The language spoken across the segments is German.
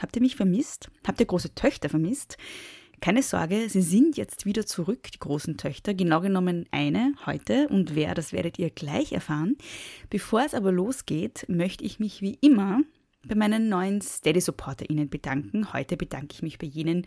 Habt ihr mich vermisst? Habt ihr große Töchter vermisst? Keine Sorge, sie sind jetzt wieder zurück, die großen Töchter. Genau genommen eine heute. Und wer, das werdet ihr gleich erfahren. Bevor es aber losgeht, möchte ich mich wie immer bei meinen neuen Steady-SupporterInnen bedanken. Heute bedanke ich mich bei jenen,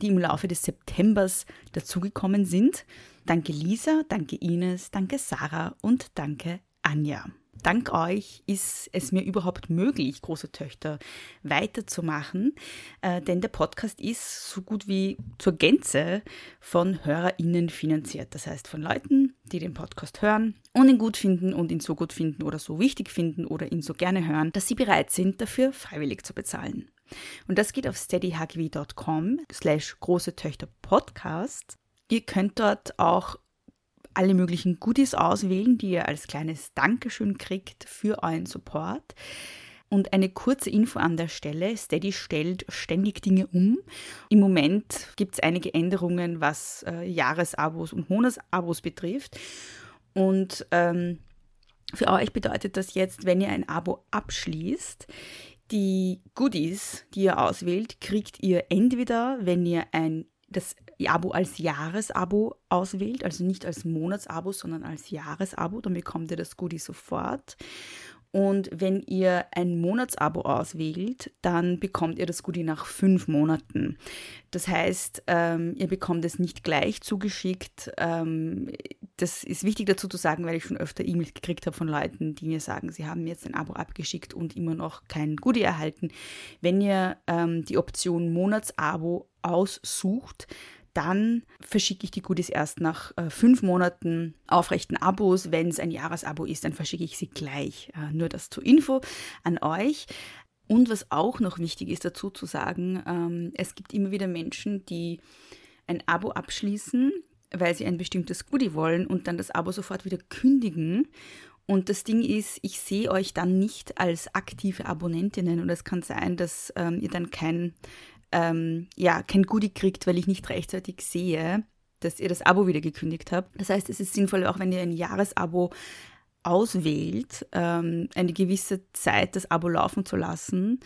die im Laufe des Septembers dazugekommen sind. Danke Lisa, danke Ines, danke Sarah und danke Anja. Dank euch ist es mir überhaupt möglich, große Töchter weiterzumachen, äh, denn der Podcast ist so gut wie zur Gänze von HörerInnen finanziert. Das heißt von Leuten, die den Podcast hören und ihn gut finden und ihn so gut finden oder so wichtig finden oder ihn so gerne hören, dass sie bereit sind, dafür freiwillig zu bezahlen. Und das geht auf steadyhgv.com slash große Töchter Podcast. Ihr könnt dort auch alle möglichen Goodies auswählen, die ihr als kleines Dankeschön kriegt für euren Support. Und eine kurze Info an der Stelle. Steady stellt ständig Dinge um. Im Moment gibt es einige Änderungen, was äh, Jahresabos und Monatsabos betrifft. Und ähm, für euch bedeutet das jetzt, wenn ihr ein Abo abschließt, die Goodies, die ihr auswählt, kriegt ihr entweder, wenn ihr ein das Abo als Jahresabo auswählt, also nicht als Monatsabo, sondern als Jahresabo, dann bekommt ihr das Goodie sofort. Und wenn ihr ein Monatsabo auswählt, dann bekommt ihr das Goodie nach fünf Monaten. Das heißt, ähm, ihr bekommt es nicht gleich zugeschickt. Ähm, das ist wichtig dazu zu sagen, weil ich schon öfter E-Mails gekriegt habe von Leuten, die mir sagen, sie haben jetzt ein Abo abgeschickt und immer noch kein Goodie erhalten. Wenn ihr ähm, die Option Monatsabo aussucht, dann verschicke ich die Goodies erst nach äh, fünf Monaten aufrechten Abos. Wenn es ein Jahresabo ist, dann verschicke ich sie gleich. Äh, nur das zur Info an euch. Und was auch noch wichtig ist dazu zu sagen, ähm, es gibt immer wieder Menschen, die ein Abo abschließen, weil sie ein bestimmtes Goodie wollen und dann das Abo sofort wieder kündigen. Und das Ding ist, ich sehe euch dann nicht als aktive Abonnentinnen und es kann sein, dass ähm, ihr dann kein ähm, ja, kein Goodie kriegt, weil ich nicht rechtzeitig sehe, dass ihr das Abo wieder gekündigt habt. Das heißt, es ist sinnvoll, auch wenn ihr ein Jahresabo auswählt, ähm, eine gewisse Zeit das Abo laufen zu lassen,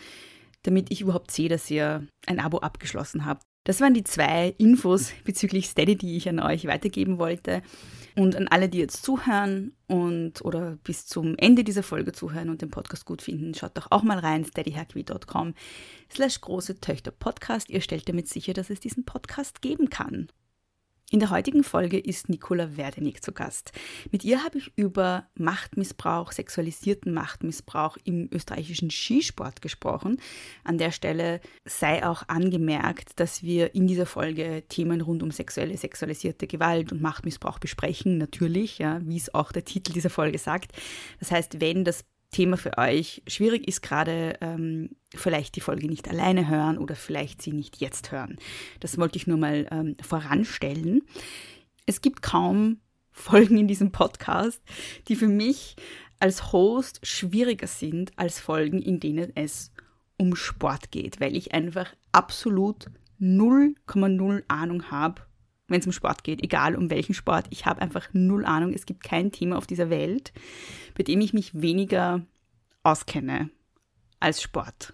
damit ich überhaupt sehe, dass ihr ein Abo abgeschlossen habt. Das waren die zwei Infos bezüglich Steady, die ich an euch weitergeben wollte. Und an alle, die jetzt zuhören und oder bis zum Ende dieser Folge zuhören und den Podcast gut finden, schaut doch auch mal rein, steadyhackwe.com slash große Töchter Podcast. Ihr stellt damit sicher, dass es diesen Podcast geben kann. In der heutigen Folge ist Nicola Werdenig zu Gast. Mit ihr habe ich über Machtmissbrauch, sexualisierten Machtmissbrauch im österreichischen Skisport gesprochen. An der Stelle sei auch angemerkt, dass wir in dieser Folge Themen rund um sexuelle, sexualisierte Gewalt und Machtmissbrauch besprechen, natürlich, ja, wie es auch der Titel dieser Folge sagt. Das heißt, wenn das Thema für euch schwierig ist, gerade ähm, vielleicht die Folge nicht alleine hören oder vielleicht sie nicht jetzt hören. Das wollte ich nur mal ähm, voranstellen. Es gibt kaum Folgen in diesem Podcast, die für mich als Host schwieriger sind als Folgen, in denen es um Sport geht, weil ich einfach absolut 0,0 Ahnung habe, wenn es um Sport geht, egal um welchen Sport. Ich habe einfach null Ahnung. Es gibt kein Thema auf dieser Welt, bei dem ich mich weniger auskenne als Sport.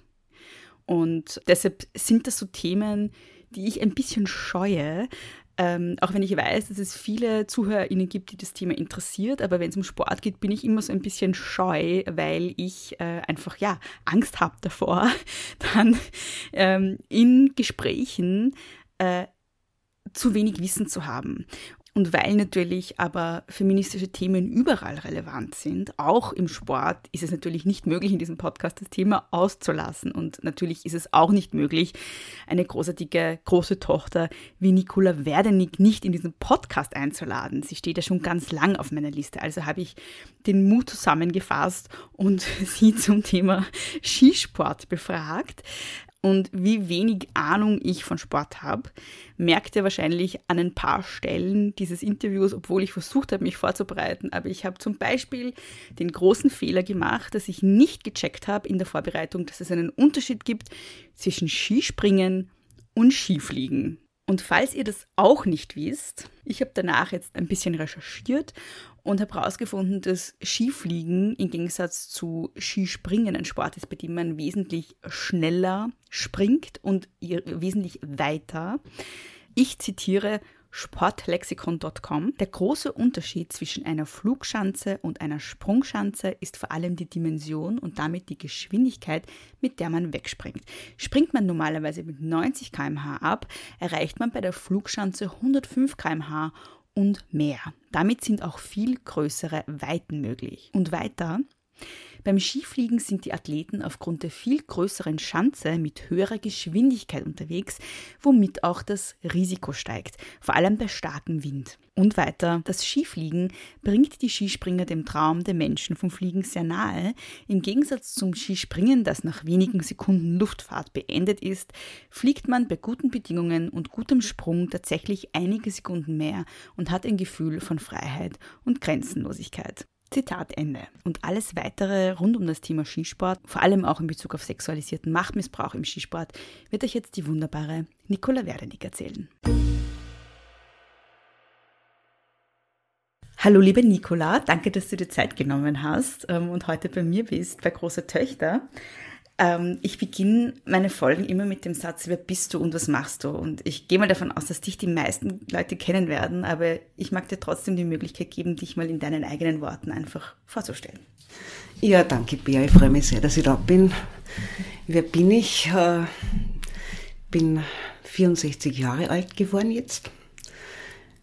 Und deshalb sind das so Themen, die ich ein bisschen scheue, ähm, auch wenn ich weiß, dass es viele ZuhörerInnen gibt, die das Thema interessiert, aber wenn es um Sport geht, bin ich immer so ein bisschen scheu, weil ich äh, einfach ja Angst habe davor, dann ähm, in Gesprächen äh, zu wenig Wissen zu haben. Und weil natürlich aber feministische Themen überall relevant sind, auch im Sport, ist es natürlich nicht möglich, in diesem Podcast das Thema auszulassen. Und natürlich ist es auch nicht möglich, eine großartige große Tochter wie Nicola Werdenig nicht in diesen Podcast einzuladen. Sie steht ja schon ganz lang auf meiner Liste. Also habe ich den Mut zusammengefasst und sie zum Thema Skisport befragt und wie wenig Ahnung ich von Sport habe, merkt ihr wahrscheinlich an ein paar Stellen dieses Interviews, obwohl ich versucht habe, mich vorzubereiten. Aber ich habe zum Beispiel den großen Fehler gemacht, dass ich nicht gecheckt habe in der Vorbereitung, dass es einen Unterschied gibt zwischen Skispringen und Skifliegen. Und falls ihr das auch nicht wisst, ich habe danach jetzt ein bisschen recherchiert und habe herausgefunden, dass Skifliegen im Gegensatz zu Skispringen ein Sport ist, bei dem man wesentlich schneller springt und wesentlich weiter. Ich zitiere sportlexikon.com. Der große Unterschied zwischen einer Flugschanze und einer Sprungschanze ist vor allem die Dimension und damit die Geschwindigkeit, mit der man wegspringt. Springt man normalerweise mit 90 km/h ab, erreicht man bei der Flugschanze 105 km/h und mehr. Damit sind auch viel größere Weiten möglich. Und weiter, beim Skifliegen sind die Athleten aufgrund der viel größeren Schanze mit höherer Geschwindigkeit unterwegs, womit auch das Risiko steigt, vor allem bei starkem Wind. Und weiter, das Skifliegen bringt die Skispringer dem Traum der Menschen vom Fliegen sehr nahe. Im Gegensatz zum Skispringen, das nach wenigen Sekunden Luftfahrt beendet ist, fliegt man bei guten Bedingungen und gutem Sprung tatsächlich einige Sekunden mehr und hat ein Gefühl von Freiheit und Grenzenlosigkeit. Zitat Ende. Und alles weitere rund um das Thema Skisport, vor allem auch in Bezug auf sexualisierten Machtmissbrauch im Skisport, wird euch jetzt die wunderbare Nicola Werdenig erzählen. Hallo liebe Nicola, danke, dass du dir Zeit genommen hast ähm, und heute bei mir bist bei Große Töchter. Ähm, ich beginne meine Folgen immer mit dem Satz, wer bist du und was machst du? Und ich gehe mal davon aus, dass dich die meisten Leute kennen werden, aber ich mag dir trotzdem die Möglichkeit geben, dich mal in deinen eigenen Worten einfach vorzustellen. Ja, danke, Bea. Ich freue mich sehr, dass ich da bin. Wer bin ich? Äh, bin 64 Jahre alt geworden jetzt.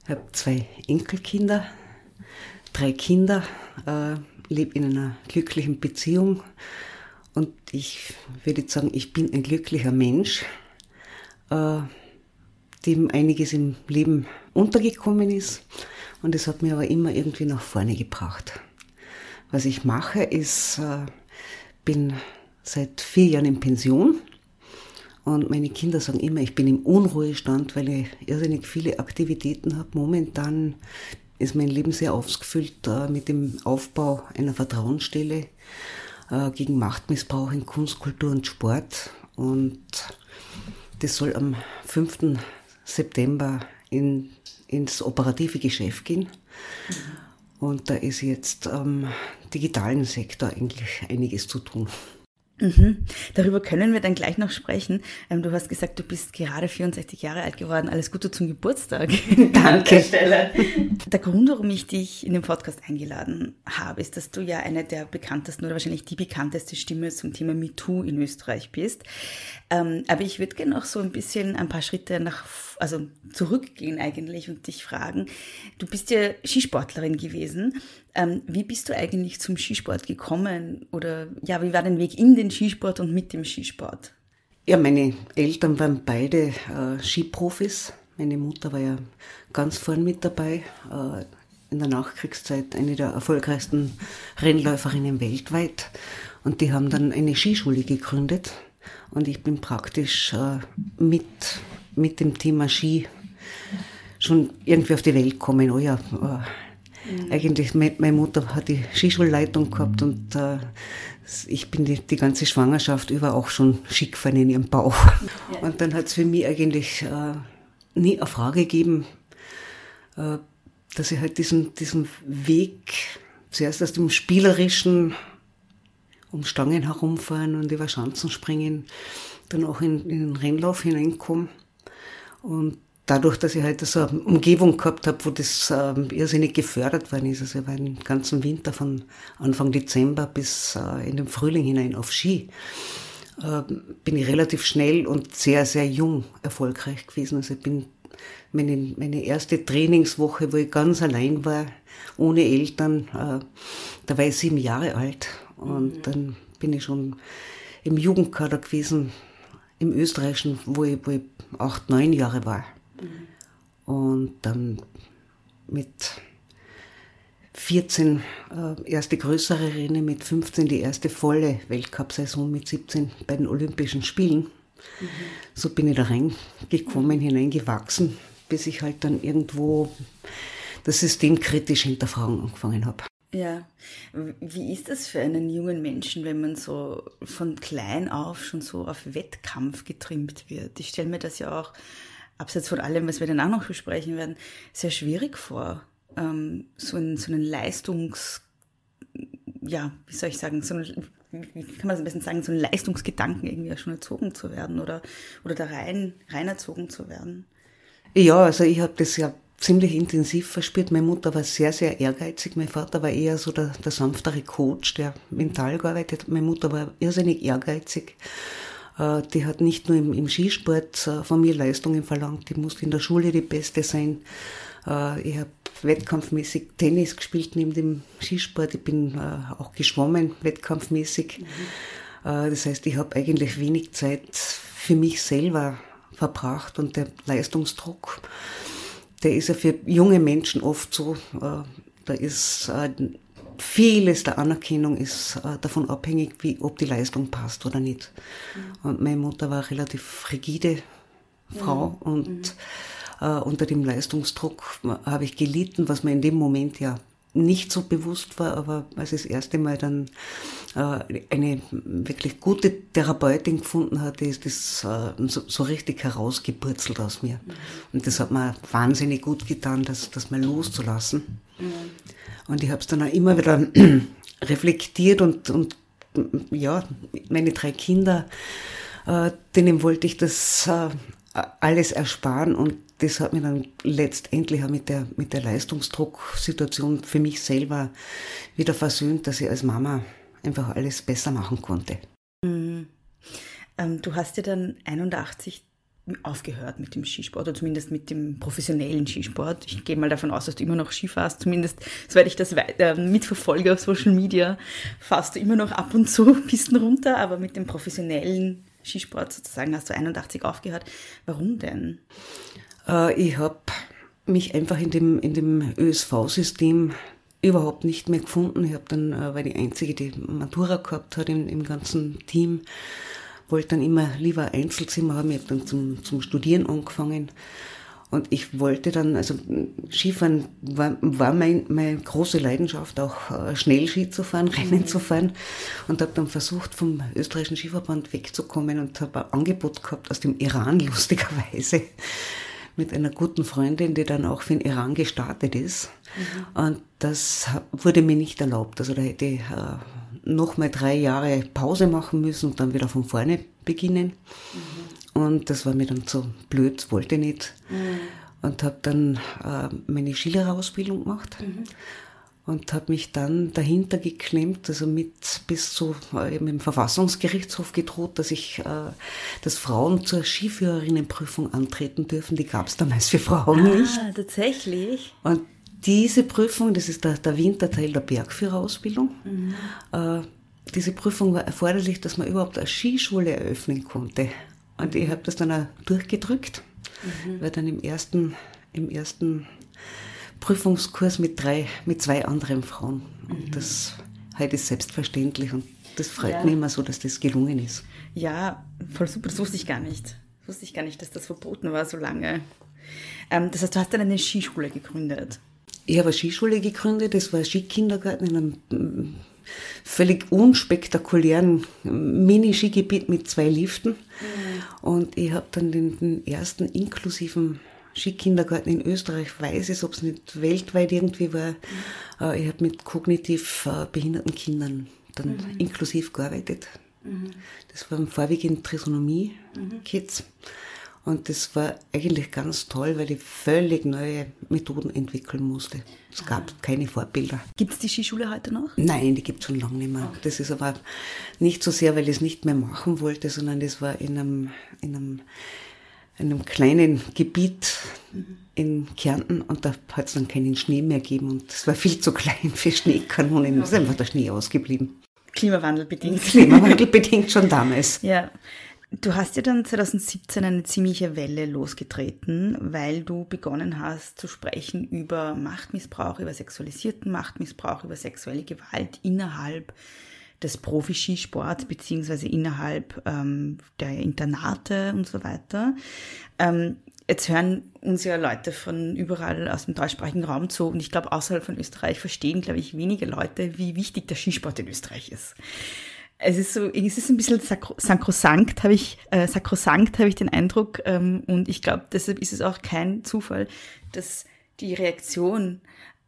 Habe zwei Enkelkinder, drei Kinder, äh, lebe in einer glücklichen Beziehung und ich würde sagen, ich bin ein glücklicher Mensch, äh, dem einiges im Leben untergekommen ist. Und es hat mir aber immer irgendwie nach vorne gebracht. Was ich mache, ist, äh, bin seit vier Jahren in Pension. Und meine Kinder sagen immer, ich bin im Unruhestand, weil ich irrsinnig viele Aktivitäten habe. Momentan ist mein Leben sehr ausgefüllt äh, mit dem Aufbau einer Vertrauensstelle äh, gegen Machtmissbrauch in Kunst, Kultur und Sport. Und das soll am 5. September in, ins operative Geschäft gehen. Mhm. Und da ist jetzt am digitalen Sektor eigentlich einiges zu tun. Mhm. Darüber können wir dann gleich noch sprechen. Ähm, du hast gesagt, du bist gerade 64 Jahre alt geworden. Alles Gute zum Geburtstag. Danke. Der, der Grund, warum ich dich in den Podcast eingeladen habe, ist, dass du ja eine der bekanntesten oder wahrscheinlich die bekannteste Stimme zum Thema MeToo in Österreich bist. Ähm, aber ich würde gerne noch so ein bisschen ein paar Schritte nach, also zurückgehen eigentlich und dich fragen. Du bist ja Skisportlerin gewesen. Ähm, wie bist du eigentlich zum Skisport gekommen? Oder ja, wie war dein Weg in den Skisport und mit dem Skisport? Ja, meine Eltern waren beide äh, Skiprofis. Meine Mutter war ja ganz vorn mit dabei. Äh, in der Nachkriegszeit eine der erfolgreichsten Rennläuferinnen weltweit. Und die haben dann eine Skischule gegründet. Und ich bin praktisch äh, mit, mit dem Thema Ski schon irgendwie auf die Welt gekommen. Oh ja, äh, Mhm. Eigentlich, meine Mutter hat die Skischulleitung gehabt und äh, ich bin die, die, ganze Schwangerschaft über auch schon schick gefahren in ihrem Bauch. Ja. Und dann hat es für mich eigentlich äh, nie eine Frage gegeben, äh, dass ich halt diesen, diesen Weg zuerst aus dem Spielerischen um Stangen herumfahren und über Schanzen springen, dann auch in, in den Rennlauf hineinkomme. Und dadurch, dass ich halt so eine Umgebung gehabt habe, wo das äh, irrsinnig gefördert worden ist. Also ich war den ganzen Winter von Anfang Dezember bis äh, in den Frühling hinein auf Ski. Äh, bin ich relativ schnell und sehr, sehr jung erfolgreich gewesen. Also ich bin meine, meine erste Trainingswoche, wo ich ganz allein war, ohne Eltern, äh, da war ich sieben Jahre alt. Und mhm. dann bin ich schon im Jugendkader gewesen, im Österreichischen, wo ich, wo ich acht, neun Jahre war. Mhm. Und dann mit 14 äh, erste größere Rennen, mit 15 die erste volle Weltcup-Saison, mit 17 bei den Olympischen Spielen. Mhm. So bin ich da reingekommen, hineingewachsen, bis ich halt dann irgendwo das System kritisch hinterfragen angefangen habe. Ja, wie ist das für einen jungen Menschen, wenn man so von klein auf schon so auf Wettkampf getrimmt wird? Ich stelle mir das ja auch, abseits von allem, was wir dann auch noch besprechen werden, sehr schwierig vor, ähm, so, einen, so einen Leistungs, ja, wie soll ich sagen, so einen, wie kann man das am besten sagen, so einen Leistungsgedanken irgendwie schon erzogen zu werden oder, oder da rein, rein erzogen zu werden? Ja, also ich habe das ja ziemlich intensiv verspürt. Meine Mutter war sehr, sehr ehrgeizig. Mein Vater war eher so der, der sanftere Coach, der mental gearbeitet hat. Meine Mutter war irrsinnig ehrgeizig. Äh, die hat nicht nur im, im Skisport äh, von mir Leistungen verlangt, die musste in der Schule die Beste sein. Äh, ich habe wettkampfmäßig Tennis gespielt neben dem Skisport. Ich bin auch geschwommen, wettkampfmäßig. Mhm. Das heißt, ich habe eigentlich wenig Zeit für mich selber verbracht und der Leistungsdruck der ist ja für junge Menschen oft so, äh, da ist äh, vieles der Anerkennung ist äh, davon abhängig, wie, ob die Leistung passt oder nicht. Mhm. Und meine Mutter war eine relativ rigide Frau mhm. und mhm. äh, unter dem Leistungsdruck habe ich gelitten, was mir in dem Moment ja nicht so bewusst war, aber als ich das erste Mal dann äh, eine wirklich gute Therapeutin gefunden hatte, ist das äh, so, so, richtig herausgepurzelt aus mir. Mhm. Und das hat mir wahnsinnig gut getan, das, das mal loszulassen. Mhm. Und ich habe es dann auch immer wieder reflektiert und, und ja, meine drei Kinder, äh, denen wollte ich das alles ersparen und das hat mich dann letztendlich auch mit der, mit der Leistungsdrucksituation für mich selber wieder versöhnt, dass ich als Mama einfach alles besser machen konnte. Mhm. Ähm, du hast ja dann 81 aufgehört mit dem Skisport oder zumindest mit dem professionellen Skisport. Ich gehe mal davon aus, dass du immer noch Ski fährst, zumindest soweit ich das weiter mitverfolge auf Social Media, fährst du immer noch ab und zu Pisten runter, aber mit dem professionellen Skisport sozusagen hast du 81 aufgehört. Warum denn? Äh, ich habe mich einfach in dem, in dem ÖSV-System überhaupt nicht mehr gefunden. Ich habe dann, äh, weil die einzige, die Matura gehabt hat im, im ganzen Team, wollte dann immer lieber Einzelzimmer haben. Ich habe dann zum, zum Studieren angefangen. Und ich wollte dann, also Skifahren war, war mein, meine große Leidenschaft, auch äh, Schnellski zu fahren, Rennen mhm. zu fahren. Und habe dann versucht, vom österreichischen Skiverband wegzukommen und habe ein Angebot gehabt aus dem Iran, lustigerweise mit einer guten Freundin, die dann auch für den Iran gestartet ist. Mhm. Und das wurde mir nicht erlaubt. Also da hätte ich äh, noch mal drei Jahre Pause machen müssen und dann wieder von vorne beginnen. Mhm. Und das war mir dann zu blöd, wollte nicht. Mhm. Und habe dann äh, meine Skilehrerausbildung gemacht. Mhm und habe mich dann dahinter geklemmt, also mit bis zu äh, im Verfassungsgerichtshof gedroht, dass ich, äh, dass Frauen zur Skiführerinnenprüfung antreten dürfen. Die gab es damals für Frauen ah, nicht. tatsächlich. Und diese Prüfung, das ist der, der Winterteil der Bergführerausbildung. Mhm. Äh, diese Prüfung war erforderlich, dass man überhaupt eine Skischule eröffnen konnte. Und ich habe das dann auch durchgedrückt, mhm. weil dann im ersten, im ersten Prüfungskurs mit drei, mit zwei anderen Frauen. Und mhm. das heute ist selbstverständlich und das freut ja. mich immer so, dass das gelungen ist. Ja, voll super, das wusste ich gar nicht. Das wusste ich gar nicht, dass das verboten war so lange. Ähm, das heißt, du hast dann eine Skischule gegründet. Ich habe eine Skischule gegründet, das war ein Skikindergarten in einem völlig unspektakulären Mini-Skigebiet mit zwei Liften. Mhm. Und ich habe dann den, den ersten inklusiven Skikindergarten in Österreich weiß es, ob es nicht weltweit irgendwie war. Mhm. Ich habe mit kognitiv äh, behinderten Kindern dann mhm. inklusiv gearbeitet. Mhm. Das waren vorwiegend Trisonomie-Kids. Mhm. Und das war eigentlich ganz toll, weil ich völlig neue Methoden entwickeln musste. Es gab keine Vorbilder. Gibt es die Skischule heute noch? Nein, die gibt es schon lange nicht mehr. Okay. Das ist aber nicht so sehr, weil ich es nicht mehr machen wollte, sondern das war in einem, in einem einem kleinen Gebiet in Kärnten und da hat es dann keinen Schnee mehr gegeben und es war viel zu klein für Schneekanonen. Es ist einfach der Schnee ausgeblieben. Klimawandel bedingt. Klimawandel bedingt schon damals. Ja. Du hast ja dann 2017 eine ziemliche Welle losgetreten, weil du begonnen hast zu sprechen über Machtmissbrauch, über sexualisierten Machtmissbrauch, über sexuelle Gewalt innerhalb des Profi-Skisports beziehungsweise innerhalb ähm, der Internate und so weiter. Ähm, jetzt hören uns ja Leute von überall aus dem deutschsprachigen Raum zu und ich glaube, außerhalb von Österreich verstehen, glaube ich, wenige Leute, wie wichtig der Skisport in Österreich ist. Es ist so, es ist ein bisschen sakrosankt, habe ich, äh, sakrosankt habe ich den Eindruck, ähm, und ich glaube, deshalb ist es auch kein Zufall, dass die Reaktion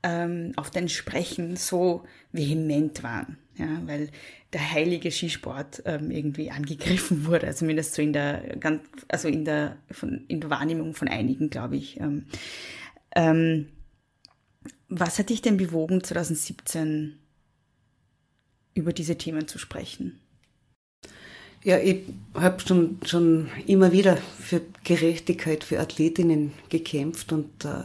ähm, auf dein Sprechen so vehement waren ja, weil der heilige Skisport ähm, irgendwie angegriffen wurde, also zumindest so in der ganz, also in der von, in der Wahrnehmung von einigen, glaube ich. Ähm, ähm, was hat dich denn bewogen, 2017 über diese Themen zu sprechen? Ja, ich habe schon, schon immer wieder für Gerechtigkeit für Athletinnen gekämpft und äh,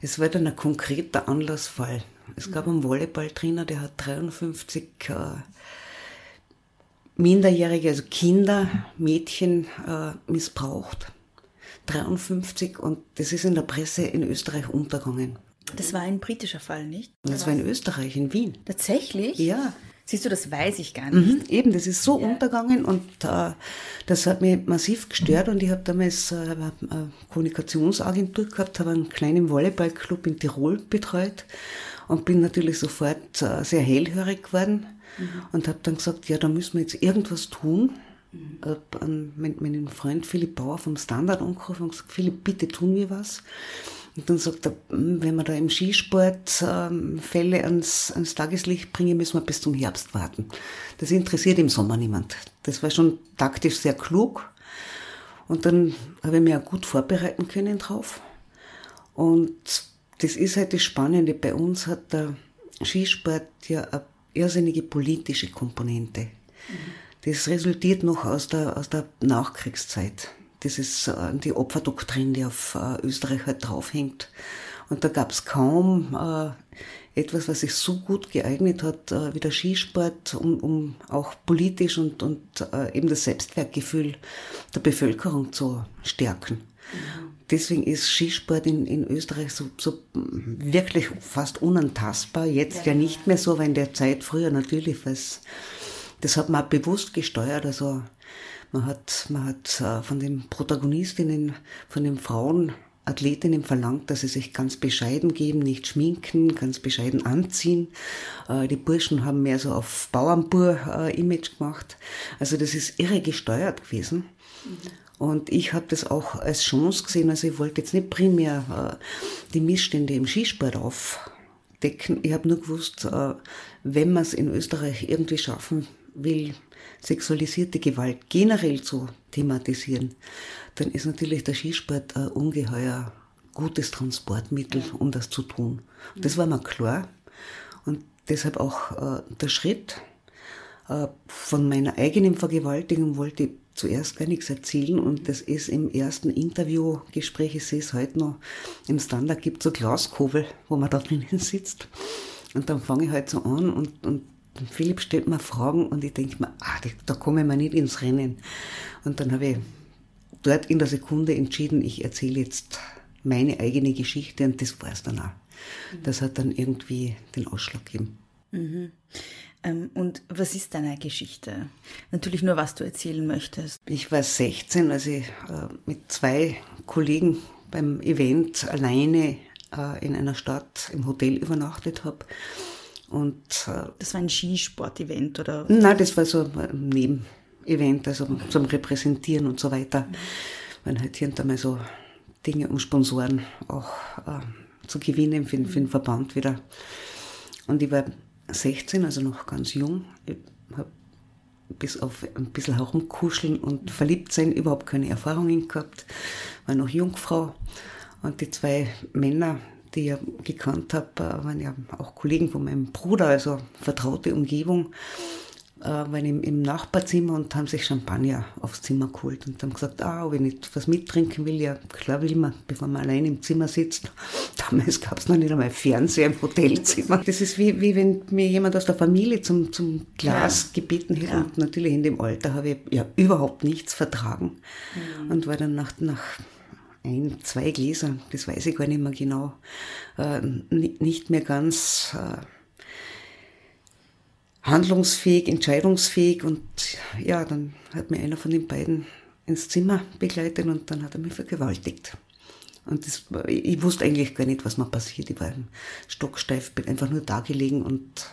es war dann ein konkreter Anlassfall. Es gab einen Volleyballtrainer, der hat 53 äh, Minderjährige, also Kinder, Mädchen äh, missbraucht. 53 und das ist in der Presse in Österreich untergegangen. Das war ein britischer Fall, nicht? Das war in Österreich, in Wien. Tatsächlich? Ja. Siehst du, das weiß ich gar nicht. Mhm, eben, das ist so ja. untergegangen und äh, das hat mich massiv gestört und ich habe damals äh, eine Kommunikationsagentur gehabt, habe einen kleinen Volleyballclub in Tirol betreut und bin natürlich sofort äh, sehr hellhörig geworden mhm. und habe dann gesagt, ja, da müssen wir jetzt irgendwas tun. Mhm. Hab an meinen Freund Philipp Bauer vom Standard angerufen und gesagt, Philipp, bitte tun wir was. Und dann sagt er, hm, wenn wir da im Skisport ähm, Fälle ans, ans Tageslicht bringen, müssen wir bis zum Herbst warten. Das interessiert im Sommer niemand. Das war schon taktisch sehr klug. Und dann habe ich mich auch gut vorbereiten können drauf. Und das ist halt das Spannende. Bei uns hat der Skisport ja eine irrsinnige politische Komponente. Mhm. Das resultiert noch aus der, aus der Nachkriegszeit. Das ist äh, die Opferdoktrin, die auf äh, Österreich halt draufhängt. Und da gab es kaum äh, etwas, was sich so gut geeignet hat äh, wie der Skisport, um, um auch politisch und, und äh, eben das Selbstwertgefühl der Bevölkerung zu stärken. Mhm deswegen ist Skisport in, in Österreich so, so wirklich fast unantastbar. Jetzt ja. ja nicht mehr so, weil in der Zeit früher natürlich, was, das hat man auch bewusst gesteuert. Also man hat, man hat äh, von den Protagonistinnen, von den Frauen, Athletinnen verlangt, dass sie sich ganz bescheiden geben, nicht schminken, ganz bescheiden anziehen. Äh, die Burschen haben mehr so auf Bauernbur-Image äh, gemacht. Also das ist irre gesteuert gewesen. Mhm. Und ich habe das auch als Chance gesehen. Also ich wollte jetzt nicht primär äh, die Missstände im Skisport aufdecken. Ich habe nur gewusst, wenn man es in Österreich irgendwie schaffen will, sexualisierte Gewalt generell zu thematisieren, dann ist natürlich der Skisport ein ungeheuer gutes Transportmittel, um das zu tun. Das war mir klar. Und deshalb auch äh, der Schritt äh, von meiner eigenen Vergewaltigung wollte ich zuerst gar nichts erzählen und das ist im ersten Interviewgespräch, ich sehe es heute noch, im Standard gibt es so Glaskugel, wo man da drinnen sitzt und dann fange ich halt so an und, und Philipp stellt mir Fragen und ich denke mir, ah, da komme ich mir nicht ins Rennen. Und dann habe ich dort in der Sekunde entschieden, ich erzähle jetzt meine eigene Geschichte und das war es dann auch. Das hat dann irgendwie den Ausschlag gegeben. Mhm. Ähm, und was ist deine Geschichte? Natürlich nur, was du erzählen möchtest. Ich war 16, als ich äh, mit zwei Kollegen beim Event alleine äh, in einer Stadt im Hotel übernachtet habe. Und, äh, das war ein Skisport-Event, oder? Nein, das war so ein Nebenevent, also zum Repräsentieren und so weiter. Weil halt hier und da mal so Dinge um Sponsoren auch äh, zu gewinnen für, für den Verband wieder. Und ich war 16, also noch ganz jung. Ich habe bis auf ein bisschen herumkuscheln und verliebt sein überhaupt keine Erfahrungen gehabt. War noch Jungfrau. Und die zwei Männer, die ich gekannt habe, waren ja auch Kollegen von meinem Bruder, also vertraute Umgebung. äh, waren im, im Nachbarzimmer und haben sich Champagner aufs Zimmer geholt und haben gesagt, ah, wenn ich was mittrinken will, ja klar will man, bevor man allein im Zimmer sitzt. Damals gab es noch nicht einmal Fernseher im Hotelzimmer. Das ist wie, wie wenn mir jemand aus der Familie zum, zum Glas ja. gebeten hätte ja. und natürlich in dem Alter habe ich ja überhaupt nichts vertragen mhm. und war dann nach, nach ein, zwei Gläser, das weiß ich gar nicht mehr genau, äh, nicht mehr ganz... Äh, handlungsfähig, entscheidungsfähig und ja, dann hat mir einer von den beiden ins Zimmer begleitet und dann hat er mich vergewaltigt. Und das, ich wusste eigentlich gar nicht, was mir passiert. Ich war stocksteif, bin einfach nur da gelegen und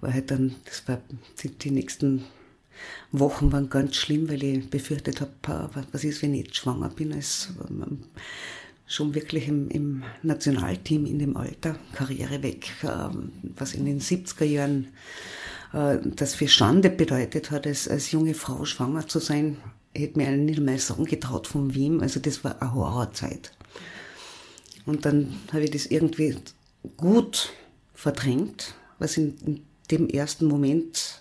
war halt dann, das war die, die nächsten Wochen waren ganz schlimm, weil ich befürchtet habe, was ist, wenn ich jetzt schwanger bin, als schon wirklich im, im Nationalteam in dem Alter, Karriere weg, ähm, was in den 70er Jahren äh, das für Schande bedeutet hat, als, als junge Frau schwanger zu sein, hätte mir nicht einmal sagen getraut von wem. Also das war eine Horrorzeit. Und dann habe ich das irgendwie gut verdrängt, was in, in dem ersten Moment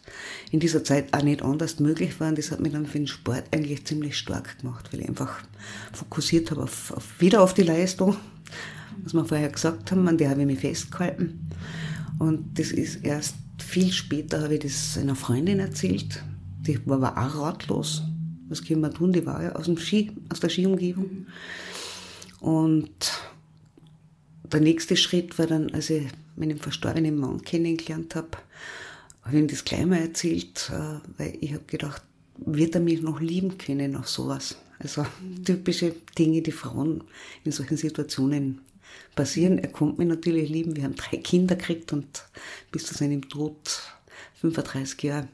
in dieser Zeit auch nicht anders möglich war. Und das hat mich dann für den Sport eigentlich ziemlich stark gemacht, weil ich einfach fokussiert habe auf, auf wieder auf die Leistung, was wir vorher gesagt haben, an der habe ich mich festgehalten. Und das ist erst viel später habe ich das einer Freundin erzählt. Die war aber auch ratlos. Was können wir tun? Die war ja aus, dem Ski, aus der Skiumgebung. Und der nächste Schritt war dann, als ich meinen verstorbenen Mann kennengelernt habe, habe ich ihm das gleich mal erzählt, äh, weil ich habe gedacht, wird er mich noch lieben können nach sowas? Also typische Dinge, die Frauen in solchen Situationen passieren. Er konnte mich natürlich lieben. Wir haben drei Kinder gekriegt und bis zu seinem Tod 35 Jahre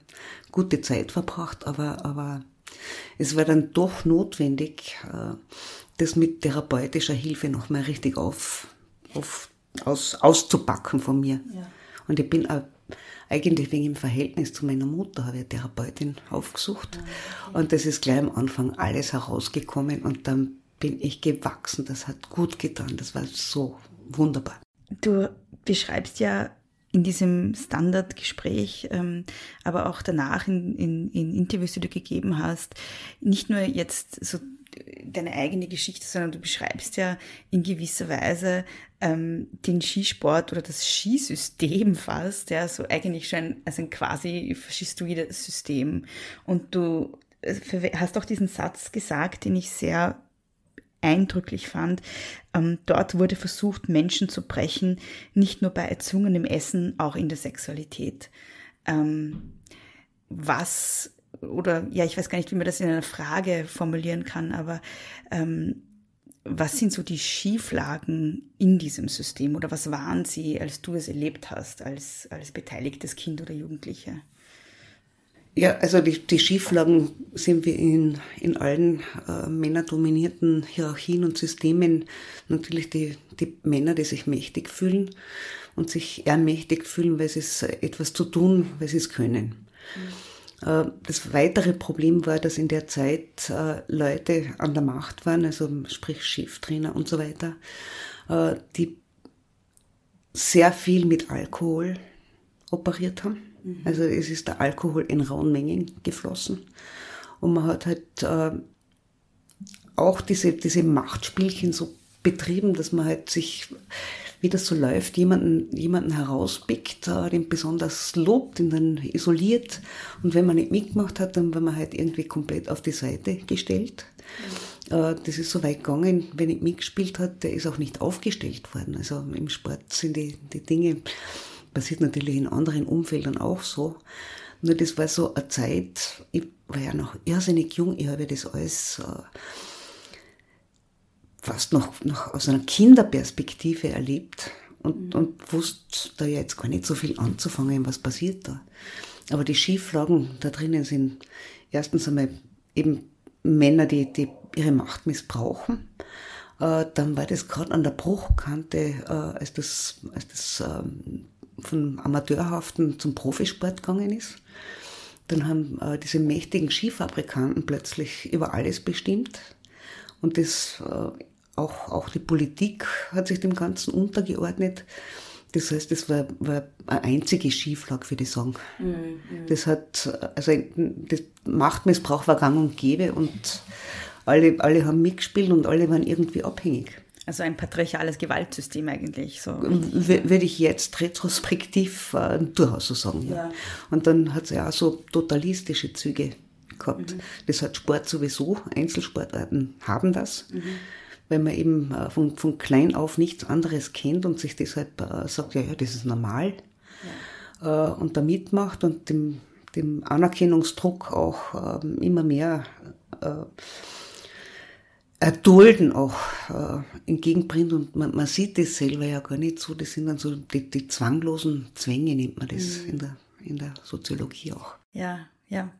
gute Zeit verbracht, aber, aber es war dann doch notwendig, äh, das mit therapeutischer Hilfe nochmal richtig auf, auf, aus, auszupacken von mir. Ja. Und ich bin auch eigentlich wegen dem Verhältnis zu meiner Mutter habe ich eine Therapeutin aufgesucht. Ah, okay. Und das ist gleich am Anfang alles herausgekommen und dann bin ich gewachsen. Das hat gut getan. Das war so wunderbar. Du beschreibst ja in diesem Standardgespräch, ähm, aber auch danach in, in, in Interviews, die du gegeben hast, nicht nur jetzt so deine eigene Geschichte, sondern du beschreibst ja in gewisser Weise ähm, den Skisport oder das Skisystem fast, ja, so eigentlich schon als ein quasi faschistoides System. Und du äh, hast auch diesen Satz gesagt, den ich sehr eindrücklich fand. Ähm, dort wurde versucht, Menschen zu brechen, nicht nur bei erzwungenem Essen, auch in der Sexualität. Ähm, was oder ja, ich weiß gar nicht, wie man das in einer Frage formulieren kann, aber ähm, was sind so die Schieflagen in diesem System oder was waren sie, als du es erlebt hast, als, als beteiligtes Kind oder Jugendliche? Ja, also die, die Schieflagen sind wir in, in allen äh, männerdominierten Hierarchien und Systemen natürlich die, die Männer, die sich mächtig fühlen und sich ermächtigt fühlen, weil sie es etwas zu tun, weil sie es können. Mhm. Das weitere Problem war, dass in der Zeit äh, Leute an der Macht waren, also sprich Cheftrainer und so weiter, äh, die sehr viel mit Alkohol operiert haben Mhm. Also es ist der Alkohol in rauen Mengen geflossen. Und man hat halt äh, auch diese, diese Machtspielchen so betrieben, dass man halt sich, wie das so läuft, jemanden, jemanden herauspickt, äh, den besonders lobt, den dann isoliert. Und wenn man nicht mitgemacht hat, dann war man halt irgendwie komplett auf die Seite gestellt. Äh, das ist so weit gegangen, wenn nicht mitgespielt hat, der ist auch nicht aufgestellt worden. Also im Sport sind die, die Dinge passiert natürlich in anderen Umfeldern auch so. Nur das war so eine Zeit, ich war ja noch irrsinnig jung, ich habe das alles äh, fast noch, noch aus einer Kinderperspektive erlebt und, mhm. und wusste da ja jetzt gar nicht so viel anzufangen, was passiert da. Aber die Schieflagen da drinnen sind erstens einmal eben Männer, die, die ihre Macht missbrauchen. Äh, dann war das gerade an der Bruchkante, äh, als das, als das ähm, von Amateurhaften zum Profisport gegangen ist. Dann haben äh, diese mächtigen Skifabrikanten plötzlich über alles bestimmt. Und das, auch, auch die Politik hat sich dem Ganzen untergeordnet. Das heißt, das war, war eine einzige Schieflage, würde ich sagen. Mhm. Das hat, also das Machtmissbrauch war gang und gäbe und alle, alle haben mitgespielt und alle waren irgendwie abhängig. Also ein patriarchales Gewaltsystem eigentlich. So. Würde ich jetzt retrospektiv äh, durchaus so sagen. Ja. ja. Und dann hat es ja auch so totalistische Züge gehabt. Mhm. Das hat Sport sowieso, Einzelsportarten haben das. Mhm weil man eben äh, von, von klein auf nichts anderes kennt und sich deshalb äh, sagt, ja, ja, das ist normal ja. äh, und da mitmacht und dem, dem Anerkennungsdruck auch äh, immer mehr Erdulden auch äh, entgegenbringt und man, man sieht das selber ja gar nicht so, das sind dann so die, die zwanglosen Zwänge, nennt man das mhm. in, der, in der Soziologie auch. Ja, ja.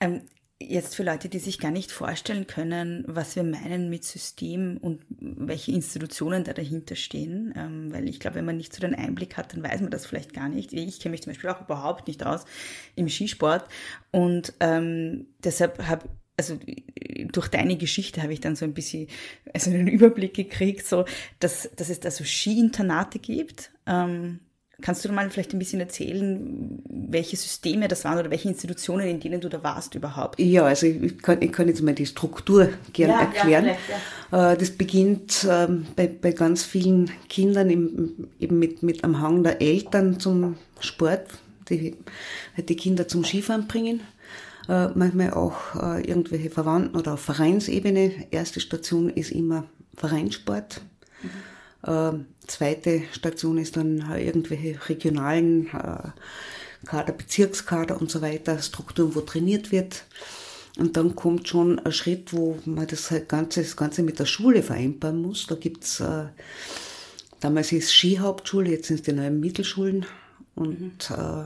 Ähm, Jetzt für Leute, die sich gar nicht vorstellen können, was wir meinen mit System und welche Institutionen da dahinter stehen, ähm, weil ich glaube, wenn man nicht so den Einblick hat, dann weiß man das vielleicht gar nicht. Ich kenne mich zum Beispiel auch überhaupt nicht aus im Skisport und ähm, deshalb habe also durch deine Geschichte habe ich dann so ein bisschen also einen Überblick gekriegt, so dass, dass es da so Skiinternate gibt. Ähm, Kannst du mal vielleicht ein bisschen erzählen, welche Systeme das waren oder welche Institutionen, in denen du da warst überhaupt? Ja, also ich kann, ich kann jetzt mal die Struktur gerne ja, erklären. Ja, ja. Äh, das beginnt ähm, bei, bei ganz vielen Kindern im, eben mit, mit am Hang der Eltern zum Sport, die halt die Kinder zum Skifahren bringen. Äh, manchmal auch äh, irgendwelche Verwandten oder auf Vereinsebene. Erste Station ist immer Vereinssport. Mhm. Zweite Station ist dann irgendwelche regionalen äh, Kader, Bezirkskader und so weiter, Strukturen, wo trainiert wird. Und dann kommt schon ein Schritt, wo man das halt Ganze, das Ganze mit der Schule vereinbaren muss. Da gibt's äh, damals ist Skihauptschule, jetzt sind es die neuen Mittelschulen. Und mhm. äh,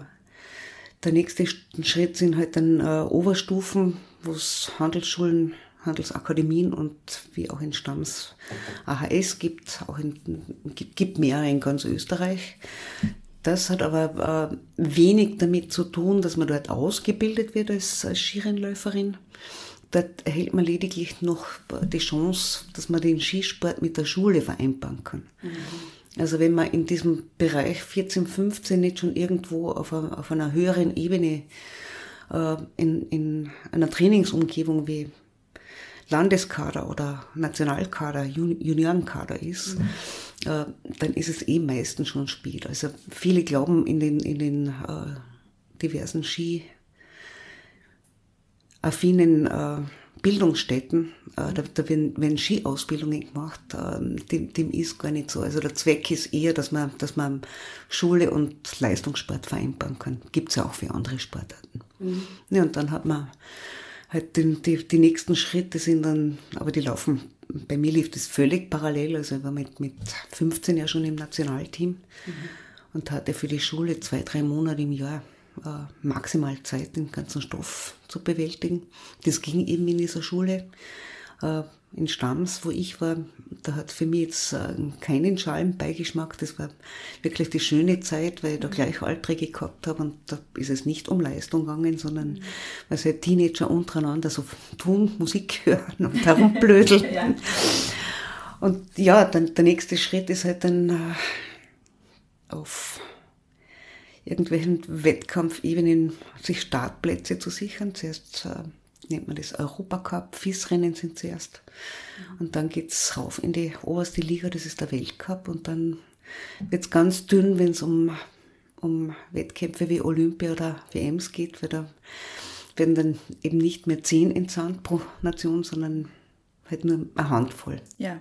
der nächste Schritt sind halt dann äh, Oberstufen, wo es Handelsschulen Handelsakademien und wie auch in Stamms AHS gibt, auch in, gibt mehrere in ganz Österreich. Das hat aber äh, wenig damit zu tun, dass man dort ausgebildet wird als, als Skirennläuferin. Dort erhält man lediglich noch die Chance, dass man den Skisport mit der Schule vereinbaren kann. Mhm. Also wenn man in diesem Bereich 14, 15 nicht schon irgendwo auf, a, auf einer höheren Ebene äh, in, in einer Trainingsumgebung wie Landeskader oder Nationalkader, Juniorenkader ist, mhm. äh, dann ist es eh meistens schon spät. Also viele glauben in den, in den äh, diversen Ski affinen äh, Bildungsstätten, äh, da, da werden, werden Skiausbildungen gemacht, äh, dem, dem ist gar nicht so. Also der Zweck ist eher, dass man, dass man Schule und Leistungssport vereinbaren kann. Gibt's ja auch für andere Sportarten. Mhm. Ja, und dann hat man halt die, die, die nächsten Schritte sind dann, aber die laufen, bei mir lief das völlig parallel. Also ich war mit, mit 15 ja schon im Nationalteam mhm. und hatte für die Schule zwei, drei Monate im Jahr äh, maximal Zeit, den ganzen Stoff zu bewältigen. Das ging eben in dieser Schule. Äh, in Stams, wo ich war, da hat für mich jetzt äh, keinen Schalenbeigeschmack. Das war wirklich die schöne Zeit, weil ich da Gleichaltrige gehabt habe und da ist es nicht um Leistung gegangen, sondern mhm. weil halt Teenager untereinander so tun, Musik hören und herumblödeln. ja. Und ja, dann der nächste Schritt ist halt dann äh, auf irgendwelchen Wettkampfebenen sich Startplätze zu sichern. Zuerst äh, nennt man das Europacup, FIS-Rennen sind zuerst. Und dann geht's rauf in die oberste Liga, das ist der Weltcup. Und dann wird's ganz dünn, wenn es um, um Wettkämpfe wie Olympia oder WMs geht, weil da werden dann eben nicht mehr zehn entsandt pro Nation, sondern halt nur eine Handvoll. Ja.